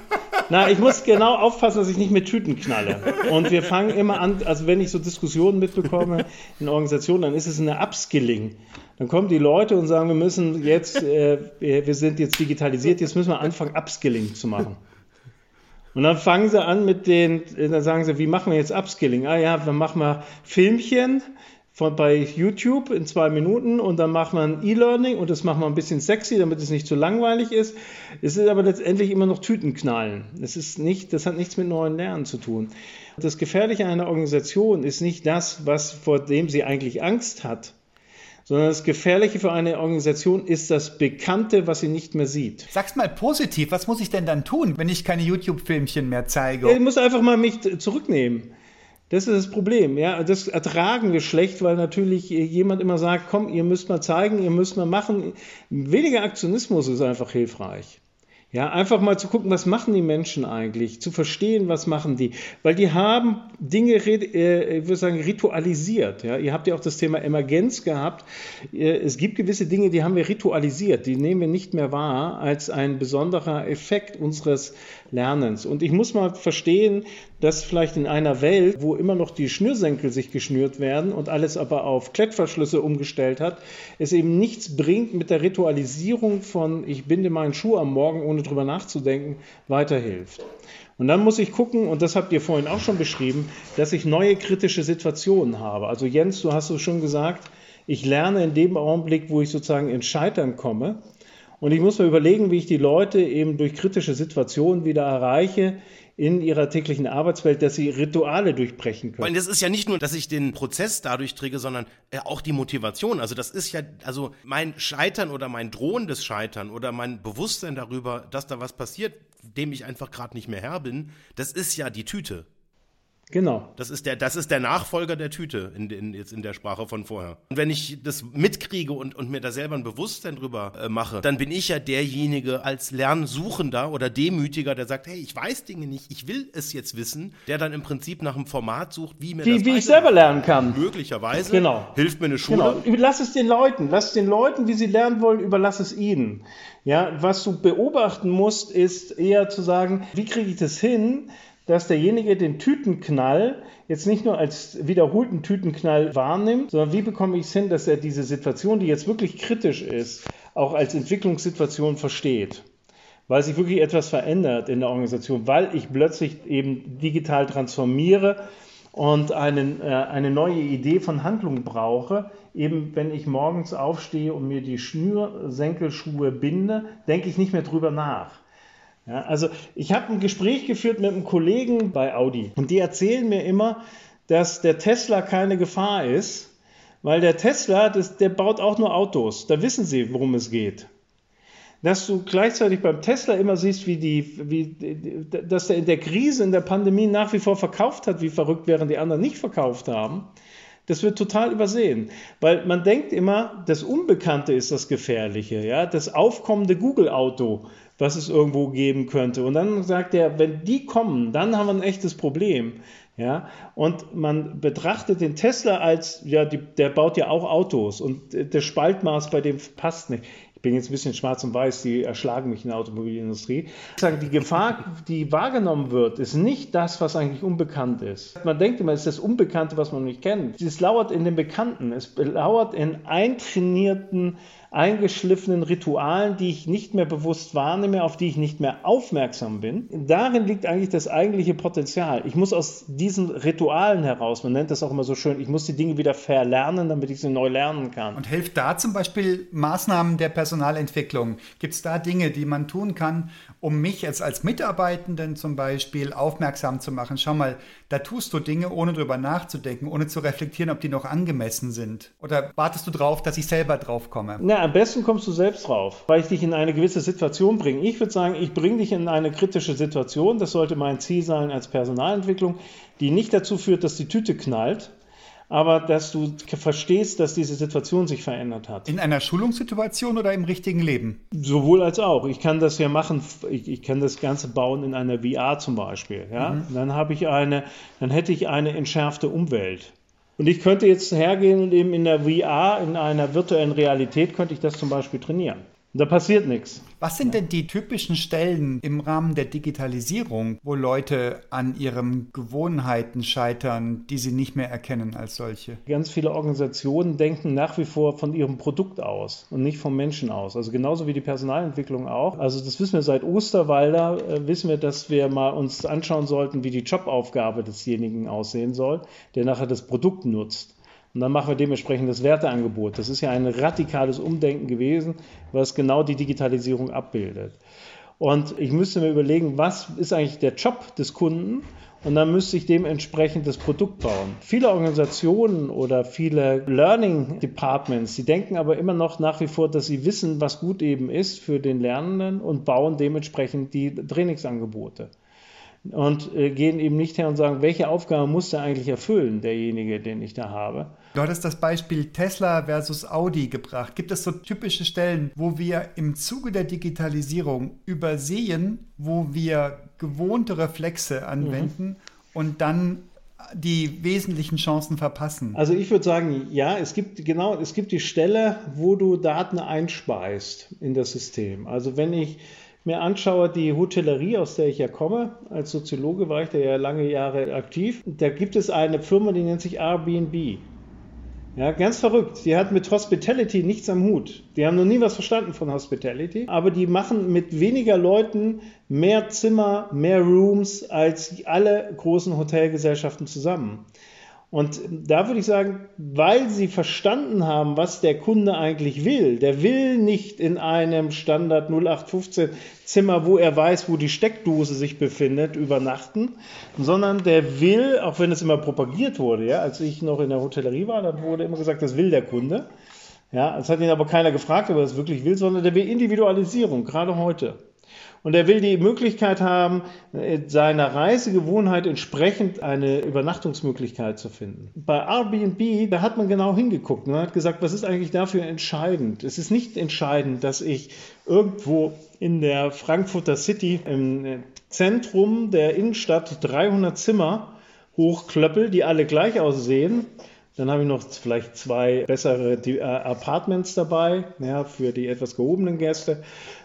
Na, ich muss genau aufpassen, dass ich nicht mit Tüten knalle. Und wir fangen immer an, also wenn ich so Diskussionen mitbekomme in Organisationen, dann ist es eine Upskilling. Dann kommen die Leute und sagen, wir müssen jetzt, äh, wir sind jetzt digitalisiert, jetzt müssen wir anfangen, Upskilling zu machen. Und dann fangen sie an mit den, dann sagen sie, wie machen wir jetzt Upskilling? Ah ja, dann machen wir Filmchen von, bei YouTube in zwei Minuten und dann macht man E-Learning und das machen wir ein bisschen sexy, damit es nicht zu langweilig ist. Es ist aber letztendlich immer noch Tütenknallen. Es ist nicht, das hat nichts mit neuen Lernen zu tun. Das Gefährliche einer Organisation ist nicht das, was, vor dem sie eigentlich Angst hat, sondern das Gefährliche für eine Organisation ist das Bekannte, was sie nicht mehr sieht. Sag's mal positiv, was muss ich denn dann tun, wenn ich keine YouTube-Filmchen mehr zeige? ich muss einfach mal mich zurücknehmen. Das ist das Problem. Ja, das ertragen wir schlecht, weil natürlich jemand immer sagt, komm, ihr müsst mal zeigen, ihr müsst mal machen. Weniger Aktionismus ist einfach hilfreich. Ja, einfach mal zu gucken, was machen die Menschen eigentlich, zu verstehen, was machen die, weil die haben Dinge, äh, ich würde sagen, ritualisiert. Ja, ihr habt ja auch das Thema Emergenz gehabt. Äh, es gibt gewisse Dinge, die haben wir ritualisiert, die nehmen wir nicht mehr wahr als ein besonderer Effekt unseres Lernens. Und ich muss mal verstehen, dass vielleicht in einer Welt, wo immer noch die Schnürsenkel sich geschnürt werden und alles aber auf Klettverschlüsse umgestellt hat, es eben nichts bringt mit der Ritualisierung von ich binde meinen Schuh am Morgen, ohne drüber nachzudenken, weiterhilft. Und dann muss ich gucken, und das habt ihr vorhin auch schon beschrieben, dass ich neue kritische Situationen habe. Also Jens, du hast es schon gesagt, ich lerne in dem Augenblick, wo ich sozusagen ins Scheitern komme. Und ich muss mir überlegen, wie ich die Leute eben durch kritische Situationen wieder erreiche, in ihrer täglichen Arbeitswelt, dass sie Rituale durchbrechen können. Und das ist ja nicht nur, dass ich den Prozess dadurch träge, sondern äh, auch die Motivation. Also das ist ja, also mein Scheitern oder mein drohendes Scheitern oder mein Bewusstsein darüber, dass da was passiert, dem ich einfach gerade nicht mehr Herr bin, das ist ja die Tüte. Genau. Das ist der, das ist der Nachfolger der Tüte in, in, jetzt in der Sprache von vorher. Und wenn ich das mitkriege und, und mir da selber ein Bewusstsein drüber äh, mache, dann bin ich ja derjenige als Lernsuchender oder Demütiger, der sagt, hey, ich weiß Dinge nicht, ich will es jetzt wissen, der dann im Prinzip nach einem Format sucht, wie mir wie, das Wie ich selber lernen kann. Möglicherweise. Genau. Hilft mir eine Schule. Genau. Überlass es den Leuten. Lass den Leuten, wie sie lernen wollen, überlass es ihnen. Ja, was du beobachten musst, ist eher zu sagen, wie kriege ich das hin, dass derjenige den Tütenknall jetzt nicht nur als wiederholten Tütenknall wahrnimmt, sondern wie bekomme ich es hin, dass er diese Situation, die jetzt wirklich kritisch ist, auch als Entwicklungssituation versteht. Weil sich wirklich etwas verändert in der Organisation, weil ich plötzlich eben digital transformiere und einen, äh, eine neue Idee von Handlung brauche. Eben wenn ich morgens aufstehe und mir die Schnürsenkelschuhe binde, denke ich nicht mehr drüber nach. Ja, also ich habe ein Gespräch geführt mit einem Kollegen bei Audi und die erzählen mir immer, dass der Tesla keine Gefahr ist, weil der Tesla, das, der baut auch nur Autos. Da wissen sie, worum es geht. Dass du gleichzeitig beim Tesla immer siehst, wie die, wie, dass er in der Krise, in der Pandemie nach wie vor verkauft hat, wie verrückt, während die anderen nicht verkauft haben. Das wird total übersehen, weil man denkt immer, das Unbekannte ist das Gefährliche, ja, das aufkommende Google-Auto was es irgendwo geben könnte. Und dann sagt er, wenn die kommen, dann haben wir ein echtes Problem. Ja, und man betrachtet den Tesla als, ja, die, der baut ja auch Autos und der Spaltmaß bei dem passt nicht. Ich bin jetzt ein bisschen schwarz und weiß, die erschlagen mich in der Automobilindustrie. Ich sage, die Gefahr, die wahrgenommen wird, ist nicht das, was eigentlich unbekannt ist. Man denkt immer, es ist das Unbekannte, was man nicht kennt. Es lauert in dem Bekannten, es lauert in eintrainierten eingeschliffenen Ritualen, die ich nicht mehr bewusst wahrnehme, auf die ich nicht mehr aufmerksam bin. Darin liegt eigentlich das eigentliche Potenzial. Ich muss aus diesen Ritualen heraus, man nennt das auch immer so schön, ich muss die Dinge wieder verlernen, damit ich sie neu lernen kann. Und hilft da zum Beispiel Maßnahmen der Person Personalentwicklung? Gibt es da Dinge, die man tun kann, um mich jetzt als Mitarbeitenden zum Beispiel aufmerksam zu machen? Schau mal, da tust du Dinge, ohne drüber nachzudenken, ohne zu reflektieren, ob die noch angemessen sind. Oder wartest du drauf, dass ich selber drauf komme? Na, am besten kommst du selbst drauf, weil ich dich in eine gewisse Situation bringe. Ich würde sagen, ich bringe dich in eine kritische Situation. Das sollte mein Ziel sein als Personalentwicklung, die nicht dazu führt, dass die Tüte knallt, aber dass du verstehst, dass diese Situation sich verändert hat. In einer Schulungssituation oder im richtigen Leben? Sowohl als auch. Ich kann das ja machen, ich, ich kann das Ganze bauen in einer VR zum Beispiel. Ja? Mhm. Dann habe ich eine, dann hätte ich eine entschärfte Umwelt. Und ich könnte jetzt hergehen und eben in der VR, in einer virtuellen Realität, könnte ich das zum Beispiel trainieren. Da passiert nichts. Was sind denn die typischen Stellen im Rahmen der Digitalisierung, wo Leute an ihren Gewohnheiten scheitern, die sie nicht mehr erkennen als solche? Ganz viele Organisationen denken nach wie vor von ihrem Produkt aus und nicht vom Menschen aus. Also genauso wie die Personalentwicklung auch. Also das wissen wir seit Osterwalder, äh, wissen wir, dass wir mal uns anschauen sollten, wie die Jobaufgabe desjenigen aussehen soll, der nachher das Produkt nutzt. Und dann machen wir dementsprechend das Werteangebot. Das ist ja ein radikales Umdenken gewesen, was genau die Digitalisierung abbildet. Und ich müsste mir überlegen, was ist eigentlich der Job des Kunden? Und dann müsste ich dementsprechend das Produkt bauen. Viele Organisationen oder viele Learning Departments, die denken aber immer noch nach wie vor, dass sie wissen, was gut eben ist für den Lernenden und bauen dementsprechend die Trainingsangebote und äh, gehen eben nicht her und sagen, welche Aufgabe muss der eigentlich erfüllen, derjenige, den ich da habe. Du hattest das Beispiel Tesla versus Audi gebracht. Gibt es so typische Stellen, wo wir im Zuge der Digitalisierung übersehen, wo wir gewohnte Reflexe anwenden mhm. und dann die wesentlichen Chancen verpassen? Also ich würde sagen, ja, es gibt genau, es gibt die Stelle, wo du Daten einspeist in das System. Also wenn ich mir anschaue, die Hotellerie, aus der ich ja komme, als Soziologe war ich da ja lange Jahre aktiv, da gibt es eine Firma, die nennt sich Airbnb. Ja, ganz verrückt. Die hat mit Hospitality nichts am Hut. Die haben noch nie was verstanden von Hospitality, aber die machen mit weniger Leuten mehr Zimmer, mehr Rooms als alle großen Hotelgesellschaften zusammen. Und da würde ich sagen, weil sie verstanden haben, was der Kunde eigentlich will, der will nicht in einem Standard 0815 Zimmer, wo er weiß, wo die Steckdose sich befindet, übernachten, sondern der will, auch wenn es immer propagiert wurde, ja, als ich noch in der Hotellerie war, dann wurde immer gesagt, das will der Kunde. Ja, es hat ihn aber keiner gefragt, ob er das wirklich will, sondern der will Individualisierung, gerade heute. Und er will die Möglichkeit haben, äh, seiner Reisegewohnheit entsprechend eine Übernachtungsmöglichkeit zu finden. Bei Airbnb, da hat man genau hingeguckt und hat gesagt, was ist eigentlich dafür entscheidend? Es ist nicht entscheidend, dass ich irgendwo in der Frankfurter City im äh, Zentrum der Innenstadt 300 Zimmer hochklöppel, die alle gleich aussehen. Dann habe ich noch vielleicht zwei bessere äh, Apartments dabei, ja, für die etwas gehobenen Gäste.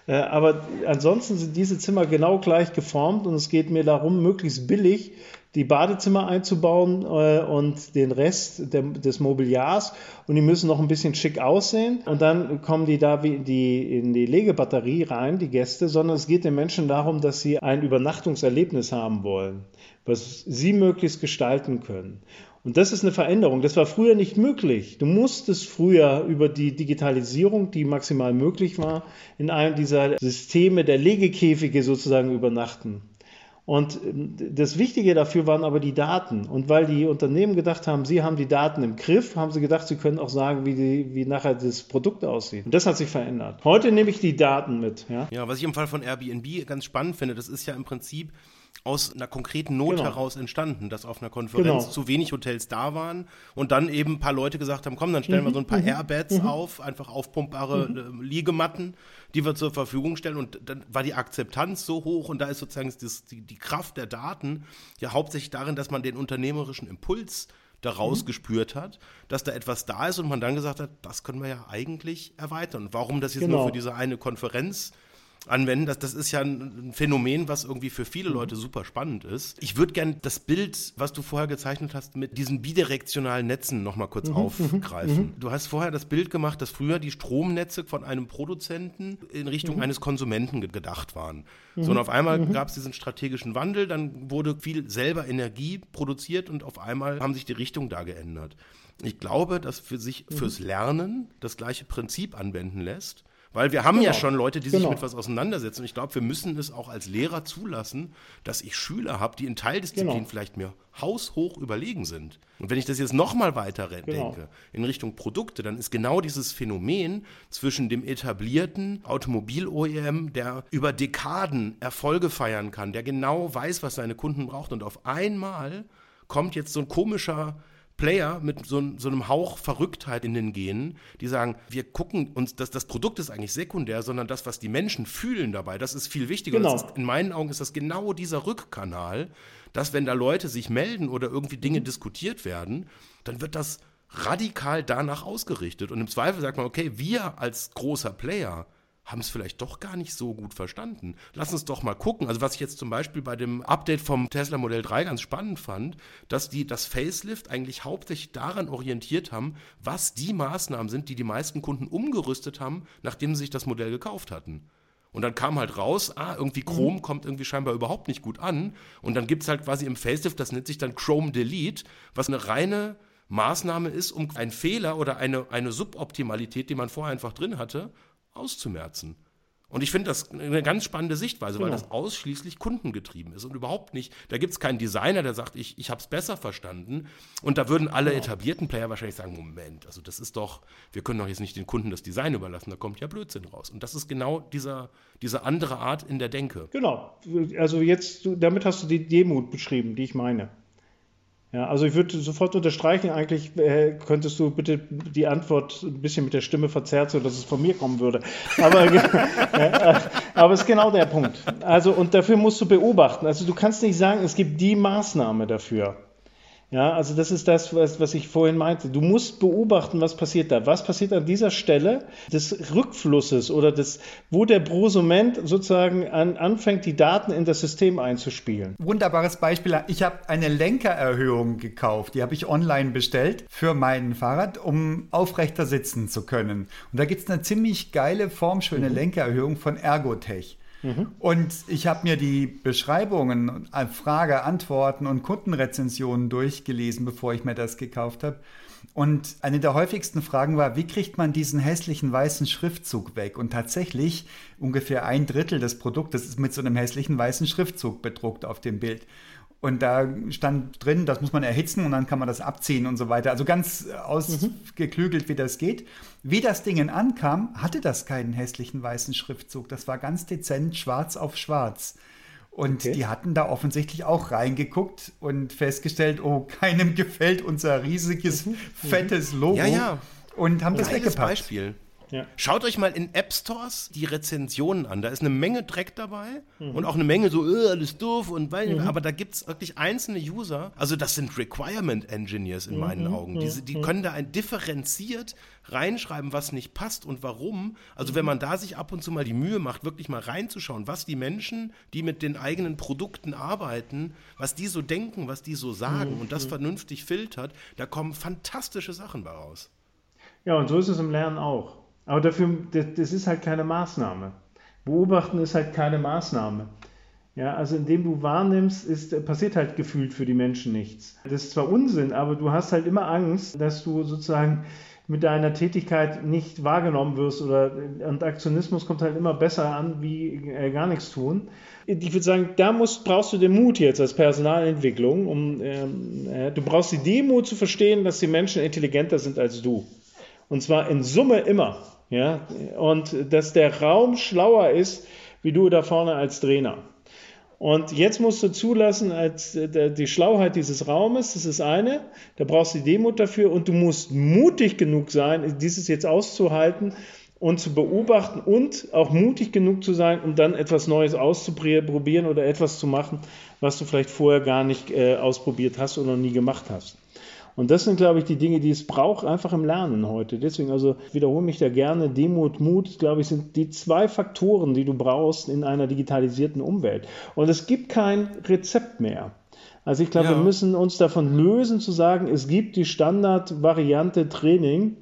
Äh, aber ansonsten sind diese Zimmer genau gleich geformt und es geht mir darum, möglichst billig die Badezimmer einzubauen äh, und den Rest des Mobiliars. Und die müssen noch ein bisschen schick aussehen. Und dann kommen die da wie in die, in die Legebatterie rein, die Gäste, sondern es geht den Menschen darum, dass sie ein Übernachtungserlebnis haben wollen, was sie möglichst gestalten können. Und das ist eine Veränderung. Das war früher nicht möglich. Du musstest früher über die Digitalisierung, die maximal möglich war, in einem dieser Systeme der Legekäfige sozusagen übernachten. Und das Wichtige dafür waren aber die Daten. Und weil die Unternehmen gedacht haben, sie haben die Daten im Griff, haben sie gedacht, sie können auch sagen, wie, die, wie nachher das Produkt aussieht. Und das hat sich verändert. Heute nehme ich die Daten mit. Ja, ja was ich im Fall von Airbnb ganz spannend finde, das ist ja im Prinzip aus einer konkreten Not genau. heraus entstanden, dass auf einer Konferenz genau. zu wenig Hotels da waren und dann eben ein paar Leute gesagt haben, komm, dann stellen mhm. wir so ein paar mhm. Airbeds mhm. auf, einfach aufpumpbare mhm. Äh, Liegematten, die wir zur Verfügung stellen und dann war die Akzeptanz so hoch und da ist sozusagen das, die, die Kraft der Daten ja hauptsächlich darin, dass man den unternehmerischen Impuls daraus mhm. gespürt hat, dass da etwas da ist und man dann gesagt hat, das können wir ja eigentlich erweitern. Warum das jetzt genau. nur für diese eine Konferenz anwenden. Das, das ist ja ein Phänomen, was irgendwie für viele mhm. Leute super spannend ist. Ich würde gerne das Bild, was du vorher gezeichnet hast, mit diesen bidirektionalen Netzen nochmal kurz mhm. aufgreifen. Mhm. Du hast vorher das Bild gemacht, dass früher die Stromnetze von einem Produzenten in Richtung mhm. eines Konsumenten gedacht waren. So, und mhm. auf einmal mhm. gab es diesen strategischen Wandel, dann wurde viel selber Energie produziert und auf einmal haben sich die Richtungen da geändert. Ich glaube, dass für sich fürs Lernen das gleiche Prinzip anwenden lässt Weil wir haben genau. ja schon Leute, die sich genau. mit was auseinandersetzen. Und ich glaube, wir müssen es auch als Lehrer zulassen, dass ich Schüler habe, die in Teildisziplinen genau. vielleicht mir haushoch überlegen sind. Und wenn ich das jetzt nochmal weiter genau. denke, in Richtung Produkte, dann ist genau dieses Phänomen zwischen dem etablierten Automobil-OEM, der über Dekaden Erfolge feiern kann, der genau weiß, was seine Kunden braucht und auf einmal kommt jetzt so ein komischer Player mit so, so, einem Hauch Verrücktheit in den Genen, die sagen, wir gucken uns, dass das Produkt ist eigentlich sekundär, sondern das, was die Menschen fühlen dabei, das ist viel wichtiger. Genau. Ist, in meinen Augen ist das genau dieser Rückkanal, dass wenn da Leute sich melden oder irgendwie Dinge mhm. diskutiert werden, dann wird das radikal danach ausgerichtet. Und im Zweifel sagt man, okay, wir als großer Player haben es vielleicht doch gar nicht so gut verstanden. Lass uns doch mal gucken. Also was ich jetzt zum Beispiel bei dem Update vom Tesla Modell 3 ganz spannend fand, dass die das Facelift eigentlich hauptsächlich daran orientiert haben, was die Maßnahmen sind, die die meisten Kunden umgerüstet haben, nachdem sie sich das Modell gekauft hatten. Und dann kam halt raus, ah, irgendwie Chrome mhm. kommt irgendwie scheinbar überhaupt nicht gut an. Und dann gibt es halt quasi im Facelift, das nennt sich dann Chrome Delete, was eine reine Maßnahme ist, um einen Fehler oder eine, eine Suboptimalität, die man vorher einfach drin hatte, auszumerzen. Und ich finde das eine ganz spannende Sichtweise, weil genau. das ausschließlich kundengetrieben ist und überhaupt nicht, da gibt es keinen Designer, der sagt, ich, ich habe es besser verstanden. Und da würden alle genau. etablierten Player wahrscheinlich sagen, Moment, also das ist doch, wir können doch jetzt nicht den Kunden das Design überlassen, da kommt ja Blödsinn raus. Und das ist genau dieser, diese andere Art in der Denke. Genau, also jetzt, damit hast du die Demut beschrieben, die ich meine. Ja, also ich würde sofort unterstreichen, eigentlich äh, könntest du bitte die Antwort ein bisschen mit der Stimme verzerrt, so dass es von mir kommen würde. Aber, <laughs> äh, aber ist genau der Punkt. Also, und dafür musst du beobachten. Also du kannst nicht sagen, es gibt die Maßnahme dafür. Ja, also das ist das, was, was ich vorhin meinte. Du musst beobachten, was passiert da. Was passiert an dieser Stelle des Rückflusses oder des, wo der Prosument sozusagen an, anfängt, die Daten in das System einzuspielen. Wunderbares Beispiel. Ich habe eine Lenkererhöhung gekauft. Die habe ich online bestellt für mein Fahrrad, um aufrechter sitzen zu können. Und da gibt es eine ziemlich geile, formschöne mhm. Lenkererhöhung von Ergotech. Mhm. Und ich habe mir die Beschreibungen, äh, Frage, Antworten und Kundenrezensionen durchgelesen, bevor ich mir das gekauft habe. Und eine der häufigsten Fragen war, wie kriegt man diesen hässlichen weißen Schriftzug weg? Und tatsächlich ungefähr ein Drittel des Produktes ist mit so einem hässlichen weißen Schriftzug bedruckt auf dem Bild. Und da stand drin, das muss man erhitzen und dann kann man das abziehen und so weiter. Also ganz ausgeklügelt, wie das geht. Wie das Ding ankam, hatte das keinen hässlichen weißen Schriftzug. Das war ganz dezent schwarz auf schwarz. Und okay. die hatten da offensichtlich auch reingeguckt und festgestellt, oh, <laughs> keinem gefällt unser riesiges, mhm. mhm. fettes Logo. Ja, ja. Und haben das weggepackt. Beispiel. Ja. Schaut euch mal in App Stores die Rezensionen an. Da ist eine Menge Dreck dabei mhm. und auch eine Menge so, äh, alles doof und weil, mhm. aber da gibt es wirklich einzelne User. Also das sind Requirement Engineers in mhm. meinen Augen. Die, die mhm. können da ein differenziert reinschreiben, was nicht passt und warum. Also wenn man da sich ab und zu mal die Mühe macht, wirklich mal reinzuschauen, was die Menschen, die mit den eigenen Produkten arbeiten, was die so denken, was die so sagen mhm. und das vernünftig filtert, da kommen fantastische Sachen bei raus. Ja, und so ist es im Lernen auch. Aber dafür, das ist halt keine Maßnahme. Beobachten ist halt keine Maßnahme. Ja, also indem du wahrnimmst, ist, passiert halt gefühlt für die Menschen nichts. Das ist zwar Unsinn, aber du hast halt immer Angst, dass du sozusagen mit deiner Tätigkeit nicht wahrgenommen wirst oder und Aktionismus kommt halt immer besser an wie äh, gar nichts tun. Ich würde sagen, da musst, brauchst du den Mut jetzt als Personalentwicklung, um ähm, äh, du brauchst die Demut zu verstehen, dass die Menschen intelligenter sind als du. Und zwar in Summe immer. Ja? Und dass der Raum schlauer ist, wie du da vorne als Trainer. Und jetzt musst du zulassen, als äh, die Schlauheit dieses Raumes, das ist eine, da brauchst du die Demut dafür und du musst mutig genug sein, dieses jetzt auszuhalten und zu beobachten und auch mutig genug zu sein, um dann etwas Neues auszuprobieren oder etwas zu machen, was du vielleicht vorher gar nicht äh, ausprobiert hast oder noch nie gemacht hast. Und das sind, glaube ich, die Dinge, die es braucht, einfach im Lernen heute. Deswegen, also wiederhole mich da gerne, Demut, Mut, glaube ich, sind die zwei Faktoren, die du brauchst in einer digitalisierten Umwelt. Und es gibt kein Rezept mehr. Also ich glaube, ja. wir müssen uns davon lösen zu sagen, es gibt die Standardvariante Training,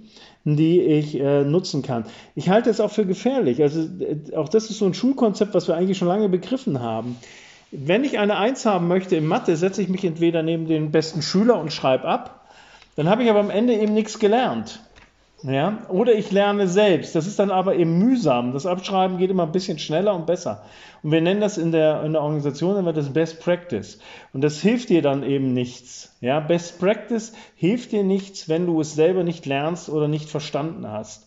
die ich äh, nutzen kann. Ich halte es auch für gefährlich. Also äh, auch das ist so ein Schulkonzept, was wir eigentlich schon lange begriffen haben. Wenn ich eine Eins haben möchte in Mathe, setze ich mich entweder neben den besten Schüler und schreibe ab, dann habe ich aber am Ende eben nichts gelernt. Ja? Oder ich lerne selbst. Das ist dann aber eben mühsam. Das Abschreiben geht immer ein bisschen schneller und besser. Und wir nennen das in der, in der Organisation immer das Best Practice. Und das hilft dir dann eben nichts. Ja? Best Practice hilft dir nichts, wenn du es selber nicht lernst oder nicht verstanden hast.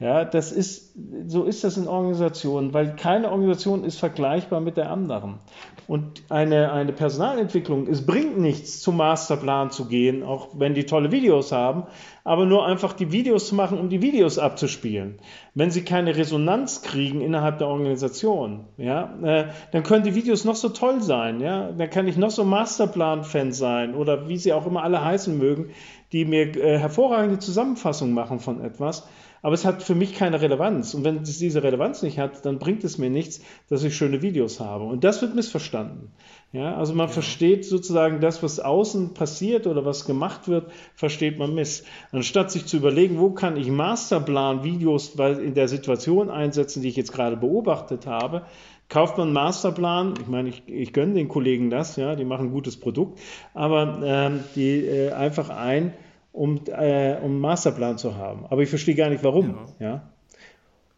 Ja, das ist, so ist das in Organisationen, weil keine Organisation ist vergleichbar mit der anderen. Und eine, eine Personalentwicklung, es bringt nichts, zum Masterplan zu gehen, auch wenn die tolle Videos haben, aber nur einfach die Videos zu machen, um die Videos abzuspielen. Wenn sie keine Resonanz kriegen innerhalb der Organisation, ja, äh, dann können die Videos noch so toll sein, ja, dann kann ich noch so Masterplan-Fan sein oder wie sie auch immer alle heißen mögen, die mir äh, hervorragende Zusammenfassung machen von etwas aber es hat für mich keine Relevanz. Und wenn es diese Relevanz nicht hat, dann bringt es mir nichts, dass ich schöne Videos habe. Und das wird missverstanden. Ja, also man ja. versteht sozusagen das, was außen passiert oder was gemacht wird, versteht man miss. Anstatt sich zu überlegen, wo kann ich Masterplan-Videos in der Situation einsetzen, die ich jetzt gerade beobachtet habe, kauft man einen Masterplan, ich meine, ich, ich gönne den Kollegen das, ja, die machen ein gutes Produkt, aber ähm, die äh, einfach ein, um, äh, um einen Masterplan zu haben. Aber ich verstehe gar nicht, warum. Ja. ja.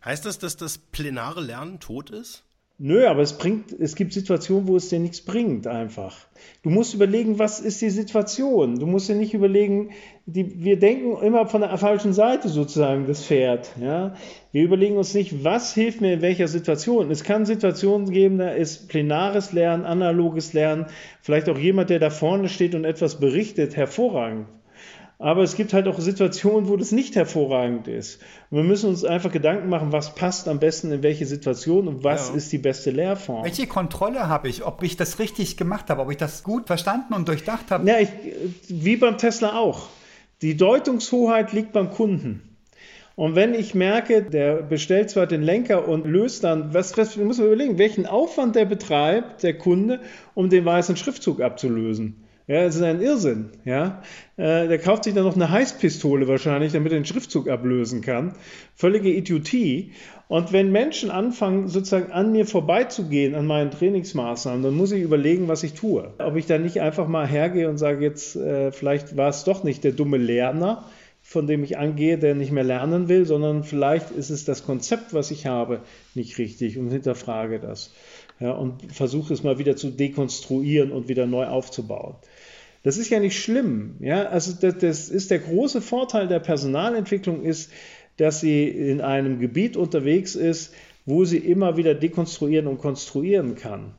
Heißt das, dass das plenare Lernen tot ist? Nö, aber es bringt, es gibt Situationen, wo es dir nichts bringt, einfach. Du musst überlegen, was ist die Situation? Du musst dir nicht überlegen, die, wir denken immer von der falschen Seite sozusagen das Pferd, ja. Wir überlegen uns nicht, was hilft mir in welcher Situation. Es kann Situationen geben, da ist plenares Lernen, analoges Lernen, vielleicht auch jemand, der da vorne steht und etwas berichtet, hervorragend. Aber es gibt halt auch Situationen, wo das nicht hervorragend ist. Und wir müssen uns einfach Gedanken machen, was passt am besten in welche Situation und was ja. ist die beste Lehrform. Welche Kontrolle habe ich, ob ich das richtig gemacht habe, ob ich das gut verstanden und durchdacht habe? Ja, ich, wie beim Tesla auch. Die Deutungshoheit liegt beim Kunden. Und wenn ich merke, der bestellt zwar den Lenker und löst dann, was, was muss man überlegen, welchen Aufwand der betreibt, der Kunde, um den weißen Schriftzug abzulösen. Ja, das ist ein Irrsinn. Ja, äh, der kauft sich dann noch eine Heißpistole wahrscheinlich, damit er den Schriftzug ablösen kann. Völlige Idiotie. Und wenn Menschen anfangen, sozusagen an mir vorbeizugehen, an meinen Trainingsmaßnahmen, dann muss ich überlegen, was ich tue. Ob ich dann nicht einfach mal hergehe und sage, jetzt äh, vielleicht war es doch nicht der dumme Lerner, von dem ich angehe, der nicht mehr lernen will, sondern vielleicht ist es das Konzept, was ich habe, nicht richtig und hinterfrage das. Ja, und versuche es mal wieder zu dekonstruieren und wieder neu aufzubauen. Das ist ja nicht schlimm. Ja? Also das, das ist der große Vorteil der Personalentwicklung ist, dass sie in einem Gebiet unterwegs ist, wo sie immer wieder dekonstruieren und konstruieren kann.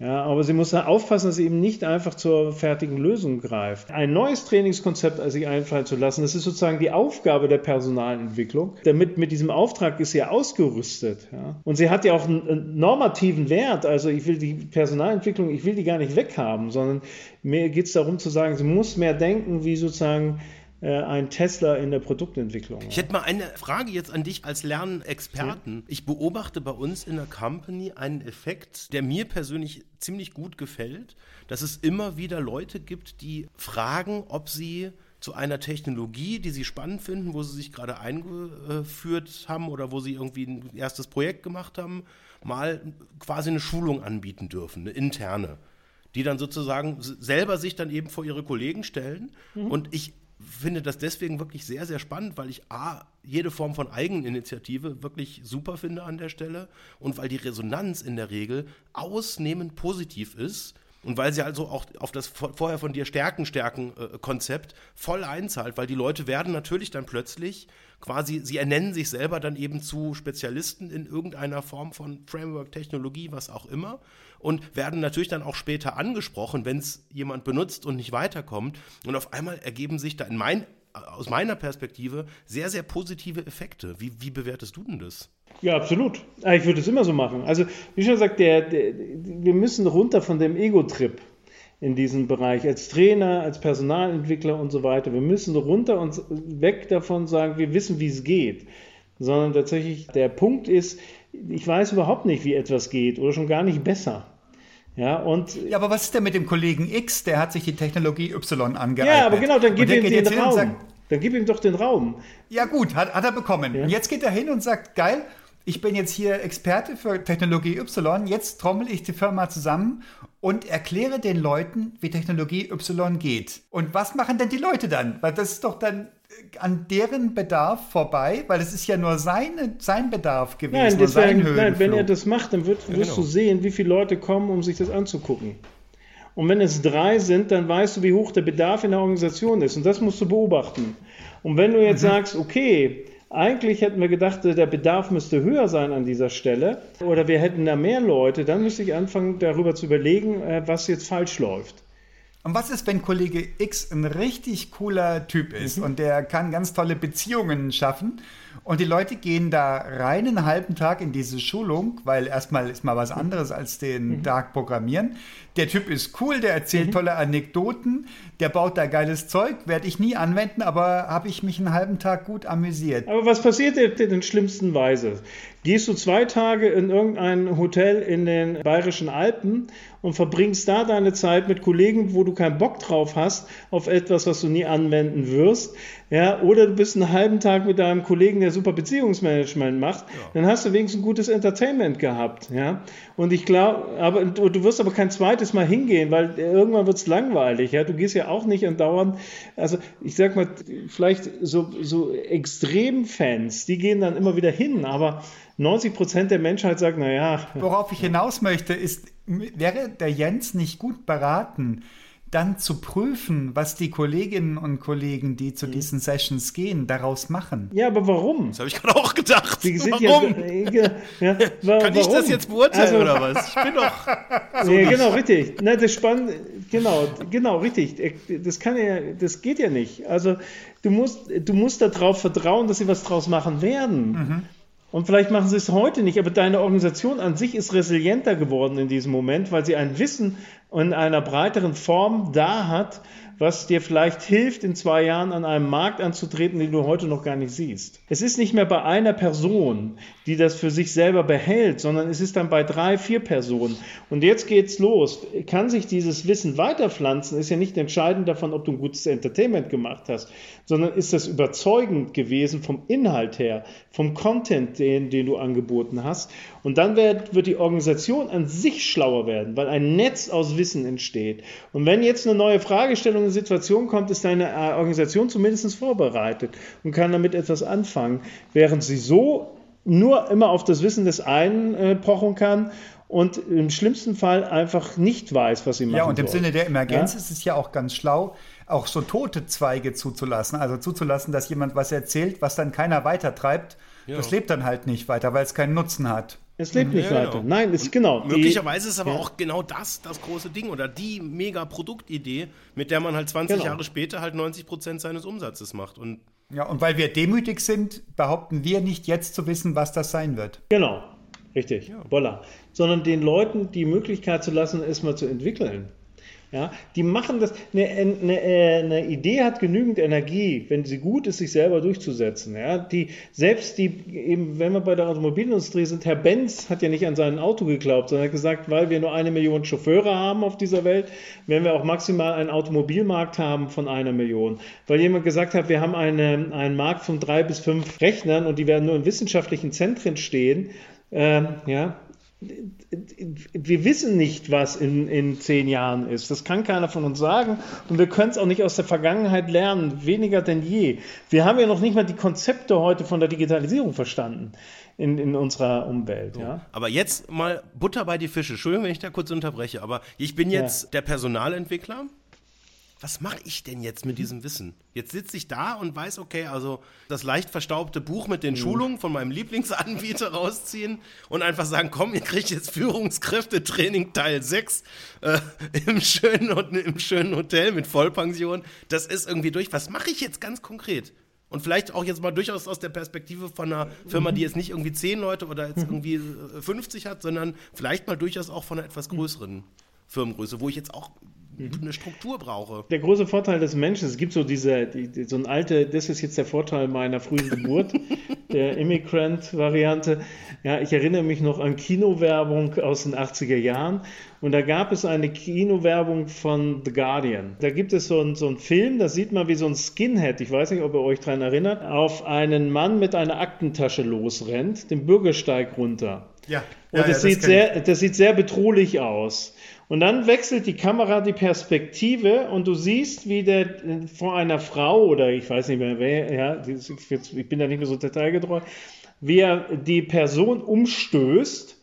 Ja, aber sie muss aufpassen, dass sie eben nicht einfach zur fertigen Lösung greift. Ein neues Trainingskonzept sich einfallen zu lassen, das ist sozusagen die Aufgabe der Personalentwicklung. Damit mit diesem Auftrag ist sie ja ausgerüstet. Ja. Und sie hat ja auch einen normativen Wert. Also ich will die Personalentwicklung, ich will die gar nicht weghaben, sondern mir geht es darum zu sagen, sie muss mehr denken, wie sozusagen ein Tesla in der Produktentwicklung. Ich hätte mal eine Frage jetzt an dich als Lernexperten. Ich beobachte bei uns in der Company einen Effekt, der mir persönlich ziemlich gut gefällt, dass es immer wieder Leute gibt, die fragen, ob sie zu einer Technologie, die sie spannend finden, wo sie sich gerade eingeführt haben oder wo sie irgendwie ein erstes Projekt gemacht haben, mal quasi eine Schulung anbieten dürfen, eine interne, die dann sozusagen selber sich dann eben vor ihre Kollegen stellen. Mhm. Und ich finde das deswegen wirklich sehr, sehr spannend, weil ich A, jede Form von Eigeninitiative wirklich super finde an der Stelle und weil die Resonanz in der Regel ausnehmend positiv ist und weil sie also auch auf das vorher von dir Stärken, Stärken äh, voll einzahlt, weil die Leute werden natürlich dann plötzlich quasi, sie ernennen sich selber dann eben zu Spezialisten in irgendeiner Form von Framework, Technologie, was auch immer und werden natürlich dann auch später angesprochen, wenn es jemand benutzt und nicht weiterkommt. Und auf einmal ergeben sich da in mein, aus meiner Perspektive sehr, sehr positive Effekte. Wie, wie bewertest du denn das? Ja, absolut. Ah, ich würde es immer so machen. Also, wie schon gesagt, der, der, wir müssen runter von dem Ego-Trip in diesem Bereich als Trainer, als Personalentwickler und so weiter. Wir müssen runter und weg davon sagen, wir wissen, wie es geht. Sondern tatsächlich der Punkt ist, ich weiß überhaupt nicht, wie etwas geht oder schon gar nicht besser. Ja, und ja, aber was ist denn mit dem Kollegen X, der hat sich die Technologie Y angeeignet? Ja, aber genau, dann gib ihm den Raum. Sagt, dann gib ihm doch den Raum. Ja gut, hat, hat er bekommen. Ja. Und jetzt geht er hin und sagt, geil, ich bin jetzt hier Experte für Technologie Y, jetzt trommel ich die Firma zusammen und erkläre den Leuten, wie Technologie Y geht. Und was machen denn die Leute dann? Weil das ist doch dann an deren Bedarf vorbei, weil es ist ja nur seine, sein Bedarf gewesen. Nein, deswegen, nein wenn er das macht, dann wird, wirst genau. du sehen, wie viele Leute kommen, um sich das anzugucken. Und wenn es drei sind, dann weißt du, wie hoch der Bedarf in der Organisation ist. Und das musst du beobachten. Und wenn du jetzt mhm. sagst, okay, eigentlich hätten wir gedacht, der Bedarf müsste höher sein an dieser Stelle oder wir hätten da mehr Leute, dann müsste ich anfangen, darüber zu überlegen, äh, was jetzt falsch läuft. Und was ist, wenn Kollege X ein richtig cooler Typ ist mhm. und der kann ganz tolle Beziehungen schaffen und die Leute gehen da rein einen halben Tag in diese Schulung, weil erstmal ist mal was anderes als den mhm. Tag programmieren. Der Typ ist cool, der erzählt mhm. tolle Anekdoten, der baut da geiles Zeug, werde ich nie anwenden, aber habe ich mich einen halben Tag gut amüsiert. Aber was passiert in den schlimmsten Weise? Gehst du zwei Tage in irgendein Hotel in den Bayerischen Alpen und verbringst da deine Zeit mit Kollegen, wo du keinen Bock drauf hast, auf etwas, was du nie anwenden wirst, ja, oder du bist einen halben Tag mit deinem Kollegen, der super Beziehungsmanagement macht, ja. dann hast du wenigstens ein gutes Entertainment gehabt, ja. Und ich glaube, aber du wirst aber kein zweites Mal hingehen, weil irgendwann wird es langweilig, ja. Du gehst ja auch nicht andauernd, also ich sag mal, vielleicht so, so Extremfans, die gehen dann immer wieder hin, aber 90 Prozent der Menschheit sagt, naja. Worauf ich hinaus möchte, ist, wäre der Jens nicht gut beraten, dann zu prüfen, was die Kolleginnen und Kollegen, die zu mhm. diesen Sessions gehen, daraus machen. Ja, aber warum? Das habe ich gerade auch gedacht. warum? Ja, ja, <laughs> wa Kann warum? ich das jetzt beurteilen also, oder was? Ich bin doch. <laughs> So ja, genau, richtig. Na, das spannend, genau, genau, richtig. Das kann ja, das geht ja nicht. Also du musst, du musst darauf vertrauen, dass sie was draus machen werden. Mhm. Und vielleicht machen sie es heute nicht, aber deine Organisation an sich ist resilienter geworden in diesem Moment, weil sie ein Wissen in einer breiteren Form da hat, was dir vielleicht hilft, in zwei Jahren an einem Markt anzutreten, den du heute noch gar nicht siehst. Es ist nicht mehr bei einer Person, die das für sich selber behält, sondern es ist dann bei drei, vier Personen. Und jetzt geht's los. Kann sich dieses Wissen weiterpflanzen, ist ja nicht entscheidend davon, ob du ein gutes Entertainment gemacht hast, sondern ist das überzeugend gewesen vom Inhalt her, vom Content, den, den du angeboten hast. Und dann wird, wird die Organisation an sich schlauer werden, weil ein Netz aus Wissen entsteht. Und wenn jetzt eine neue Fragestellung in Situation kommt, ist deine äh, Organisation zumindest vorbereitet und kann damit etwas anfangen, während sie so nur immer auf das Wissen des einen äh, pochen kann und im schlimmsten Fall einfach nicht weiß, was sie machen Ja, und im soll. Sinne der Emergenz ja? ist es ja auch ganz schlau, auch so tote Zweige zuzulassen. Also zuzulassen, dass jemand was erzählt, was dann keiner weitertreibt. Ja. Das lebt dann halt nicht weiter, weil es keinen Nutzen hat. Es lebt nicht ja, weiter. Genau. Nein, ist genau. Möglicherweise die, ist aber ja. auch genau das das große Ding oder die mega Produktidee, mit der man halt 20 genau. Jahre später halt 90 Prozent seines Umsatzes macht. Und ja, und weil wir demütig sind, behaupten wir nicht jetzt zu wissen, was das sein wird. Genau, richtig. Ja. Voila. Sondern den Leuten die Möglichkeit zu lassen, es mal zu entwickeln. Ja, die machen das. Eine, eine, eine, Idee hat genügend Energie, wenn sie gut ist, sich selber durchzusetzen. Ja, die, selbst die, eben, wenn wir bei der Automobilindustrie sind, Herr Benz hat ja nicht an sein Auto geglaubt, sondern hat gesagt, weil wir nur eine Million Chauffeure haben auf dieser Welt, werden wir auch maximal einen Automobilmarkt haben von einer Million. Weil jemand gesagt hat, wir haben eine, einen Markt von drei bis fünf Rechnern und die werden nur in wissenschaftlichen Zentren stehen. Ähm, ja, wir wissen nicht, was in, in zehn Jahren ist. Das kann keiner von uns sagen. Und wir können es auch nicht aus der Vergangenheit lernen, weniger denn je. Wir haben ja noch nicht mal die Konzepte heute von der Digitalisierung verstanden in, in unserer Umwelt. So. Ja? Aber jetzt mal Butter bei die Fische. Entschuldigung, wenn ich da kurz unterbreche, aber ich bin jetzt ja. der Personalentwickler was mache ich denn jetzt mit mhm. diesem Wissen? Jetzt sitze ich da und weiß, okay, also das leicht verstaubte Buch mit den mhm. Schulungen von meinem Lieblingsanbieter <laughs> rausziehen und einfach sagen, komm, ihr kriegt jetzt Führungskräftetraining Teil 6 äh, im, schönen, im schönen Hotel mit Vollpension. Das ist irgendwie durch. Was mache ich jetzt ganz konkret? Und vielleicht auch jetzt mal durchaus aus der Perspektive von einer Firma, die mhm. jetzt nicht irgendwie 10 Leute oder jetzt irgendwie 50 äh, hat, sondern vielleicht mal durchaus auch von einer etwas größeren Firmengröße, wo ich jetzt auch Mhm. Eine Struktur brauche. Der große Vorteil des Menschen, es gibt so diese, die, so ein alte, das ist jetzt der Vorteil meiner frühen Geburt, <laughs> der Immigrant-Variante. Ja, ich erinnere mich noch an Kinowerbung aus den 80er Jahren und da gab es eine Kinowerbung von The Guardian. Da gibt es so einen, so einen Film, da sieht man, wie so ein Skinhead, ich weiß nicht, ob ihr euch daran erinnert, auf einen Mann mit einer Aktentasche losrennt, den Bürgersteig runter. Ja. Und ja, das, ja, sieht sehr, das sieht sehr bedrohlich aus. Und dann wechselt die Kamera die Perspektive und du siehst, wie der vor einer Frau oder ich weiß nicht mehr wer, ja, ich bin da nicht mehr so detailgetreu, wie er die Person umstößt,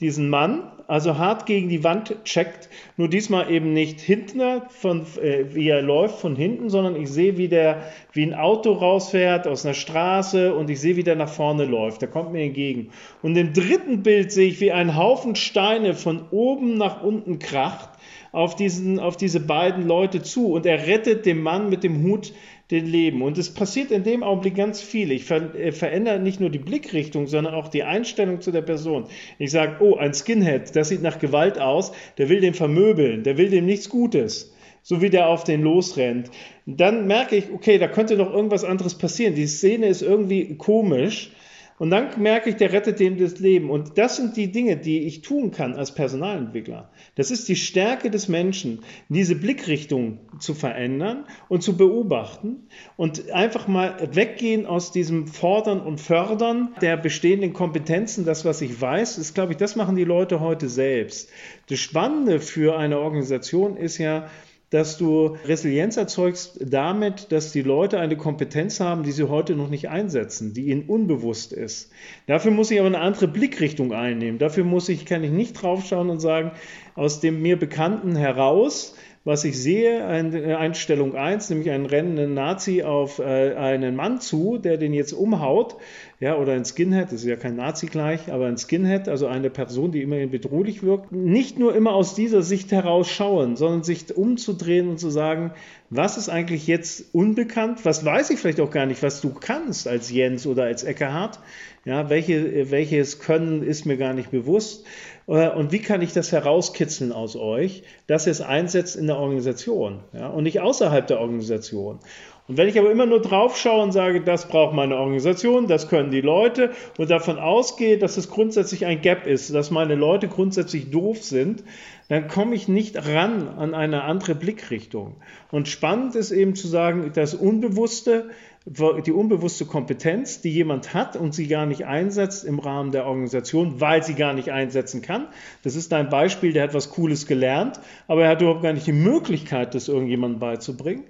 diesen Mann, also hart gegen die Wand checkt, nur diesmal eben nicht hinten, von, äh, wie er läuft von hinten, sondern ich sehe, wie, der, wie ein Auto rausfährt aus einer Straße und ich sehe, wie der nach vorne läuft. Der kommt mir entgegen. Und im dritten Bild sehe ich, wie ein Haufen Steine von oben nach unten kracht auf, diesen, auf diese beiden Leute zu und er rettet dem Mann mit dem Hut den Leben. Und es passiert in dem Augenblick ganz viel. Ich ver äh, verändere nicht nur die Blickrichtung, sondern auch die Einstellung zu der Person. Ich sage, oh, ein Skinhead, das sieht nach Gewalt aus, der will den vermöbeln, der will dem nichts Gutes. So wie der auf den losrennt. Dann merke ich, okay, da könnte noch irgendwas anderes passieren. Die Szene ist irgendwie komisch. Und dann merke ich, der rettet dem das Leben. Und das sind die Dinge, die ich tun kann als Personalentwickler. Das ist die Stärke des Menschen, diese Blickrichtung zu verändern und zu beobachten und einfach mal weggehen aus diesem Fordern und Fördern der bestehenden Kompetenzen. Das, was ich weiß, ist, glaube ich, das machen die Leute heute selbst. Das Spannende für eine Organisation ist ja, dass du Resilienz erzeugst damit, dass die Leute eine Kompetenz haben, die sie heute noch nicht einsetzen, die ihnen unbewusst ist. Dafür muss ich aber eine andere Blickrichtung einnehmen. Dafür muss ich, kann ich nicht draufschauen und sagen, aus dem mir Bekannten heraus was ich sehe, eine Einstellung 1, nämlich einen rennenden Nazi auf äh, einen Mann zu, der den jetzt umhaut, ja, oder ein Skinhead, das ist ja kein Nazi gleich, aber ein Skinhead, also eine Person, die immerhin bedrohlich wirkt, nicht nur immer aus dieser Sicht heraus schauen, sondern sich umzudrehen und zu sagen, was ist eigentlich jetzt unbekannt, was weiß ich vielleicht auch gar nicht, was du kannst als Jens oder als Eckehardt, ja, welche, welches Können ist mir gar nicht bewusst. Äh, und wie kann ich das herauskitzeln aus euch, dass ihr es einsetzt in der Organisation ja, und nicht außerhalb der Organisation. Und wenn ich aber immer nur drauf schaue und sage, das braucht meine Organisation, das können die Leute und davon ausgehe, dass es grundsätzlich ein Gap ist, dass meine Leute grundsätzlich doof sind, dann komme ich nicht ran an eine andere Blickrichtung. Und spannend ist eben zu sagen, das Unbewusste die unbewusste Kompetenz, die jemand hat und sie gar nicht einsetzt im Rahmen der Organisation, weil sie gar nicht einsetzen kann. Das ist ein Beispiel, der hat was Cooles gelernt, aber er hat überhaupt gar nicht die Möglichkeit, das irgendjemandem beizubringen.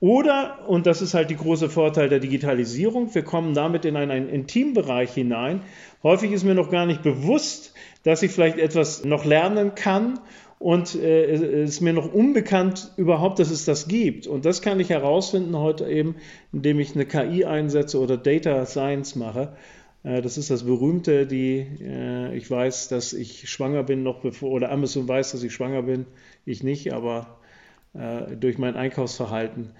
Oder, und das ist halt die große Vorteil der Digitalisierung, wir kommen damit in einen, einen Intimbereich hinein. Häufig ist mir noch gar nicht bewusst, dass ich vielleicht etwas noch lernen kann und äh, es ist mir noch unbekannt überhaupt, dass es das gibt. Und das kann ich herausfinden heute eben, indem ich eine KI einsetze oder Data Science mache. Äh, das ist das berühmte, die äh, ich weiß, dass ich schwanger bin noch bevor oder Amazon weiß, dass ich schwanger bin, ich nicht, aber äh, durch mein Einkaufsverhalten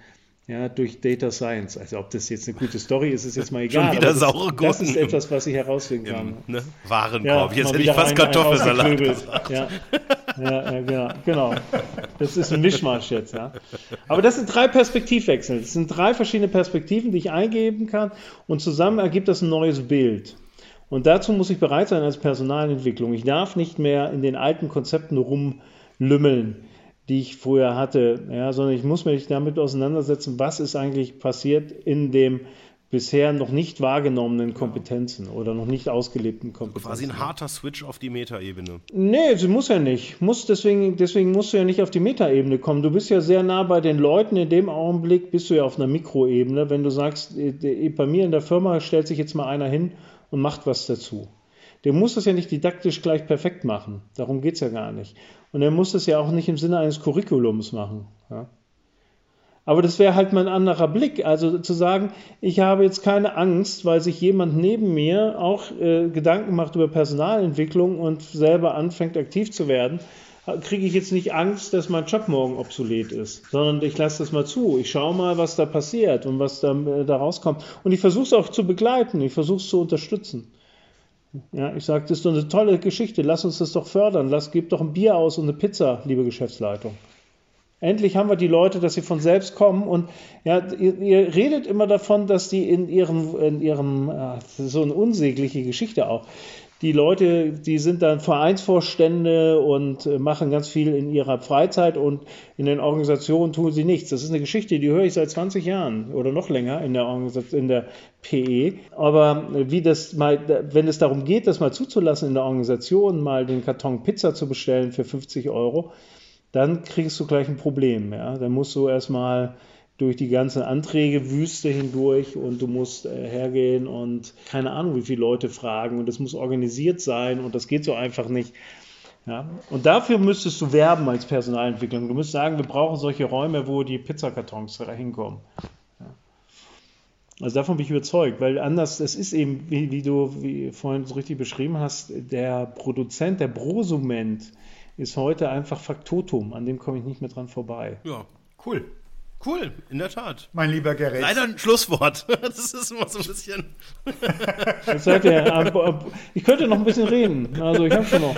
ja, durch Data Science. Also ob das jetzt eine gute Story ist, ist jetzt mal <laughs> egal. Schon wieder saure das, das ist etwas, was ich herausfinden kann. Ne? Warenkorb. Ja, jetzt hätte ich fast Kartoffelsalat gesagt. Ja. Ja, ja, genau, genau. Das ist ein Mischmasch jetzt, ja. Aber das sind drei Perspektivwechsel. Das sind drei verschiedene Perspektiven, die ich eingeben kann und zusammen ergibt das ein neues Bild. Und dazu muss ich bereit sein als Personalentwicklung. Ich darf nicht mehr in den alten Konzepten rumlümmeln die ich früher hatte, ja, sondern ich muss mich damit auseinandersetzen, was ist eigentlich passiert in dem bisher noch nicht wahrgenommenen Kompetenzen oder noch nicht ausgelebten Kompetenzen. Quasi ein harter Switch auf die Metaebene. Nee, sie muss ja nicht. Muss deswegen, deswegen musst du ja nicht auf die Metaebene kommen. Du bist ja sehr nah bei den Leuten. In dem Augenblick bist du ja auf einer Mikroebene. Wenn du sagst, äh, bei mir in der Firma stellt sich jetzt mal einer hin und macht was dazu. Der muss das ja nicht didaktisch gleich perfekt machen. Darum geht es ja gar nicht. Und er muss das ja auch nicht im Sinne eines Curriculums machen. Ja? Aber das wäre halt mal ein anderer Blick. Also zu sagen, ich habe jetzt keine Angst, weil sich jemand neben mir auch äh, Gedanken macht über Personalentwicklung und selber anfängt aktiv zu werden, kriege ich jetzt nicht Angst, dass mein Job morgen obsolet ist, sondern ich lasse das mal zu. Ich schaue mal, was da passiert und was da, äh, da rauskommt. Und ich versuche es auch zu begleiten, ich versuche es zu unterstützen. Ja, ich sage, das ist doch eine tolle Geschichte, lass uns das doch fördern, lass, gib doch ein Bier aus und eine Pizza, liebe Geschäftsleitung. Endlich haben wir die Leute, dass sie von selbst kommen und ja, ihr, ihr redet immer davon, dass die in ihrem, in ihrem, äh, so eine unsägliche Geschichte auch, die Leute, die sind dann Vereinsvorstände und äh, machen ganz viel in ihrer Freizeit und in den Organisationen tun sie nichts. Das ist eine Geschichte, die höre ich seit 20 Jahren oder noch länger in der, in der PE. Aber wie das mal, wenn es darum geht, das mal zuzulassen in der Organisation, mal den Karton Pizza zu bestellen für 50 Euro, dann kriegst du gleich ein Problem. Ja? Dann musst du erstmal durch die ganze Anträgewüste hindurch und du musst äh, hergehen und keine Ahnung, wie viele Leute fragen und es muss organisiert sein und das geht so einfach nicht. Ja? Und dafür müsstest du werben als Personalentwicklung. Du müsstest sagen, wir brauchen solche Räume, wo die Pizzakartons hinkommen. Also davon bin ich überzeugt, weil anders, es ist eben, wie, wie du wie vorhin so richtig beschrieben hast, der Produzent, der Prosument ist heute einfach Faktotum, an dem komme ich nicht mehr dran vorbei. Ja, cool. Cool, in der Tat. Mein lieber Gerät. Leider ein Schlusswort. <laughs> Das ist immer so ein bisschen. seid ihr, ich könnte noch ein bisschen reden. Also ich habe schon noch.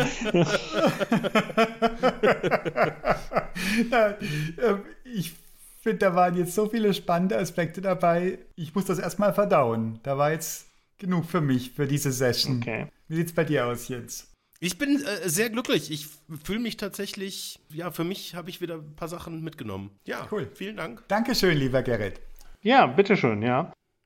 ich finde, da waren jetzt so viele spannende Aspekte dabei. Ich muss das erstmal verdauen. Da war jetzt genug für mich, für diese Session. Okay. Wie sieht es bei dir aus jetzt? Ich bin äh, sehr glücklich. Ich fühle mich tatsächlich, ja, für mich habe ich wieder ein paar Sachen mitgenommen. Ja, cool. Vielen Dank. Dankeschön, lieber Gerrit. Ja, bitteschön, ja.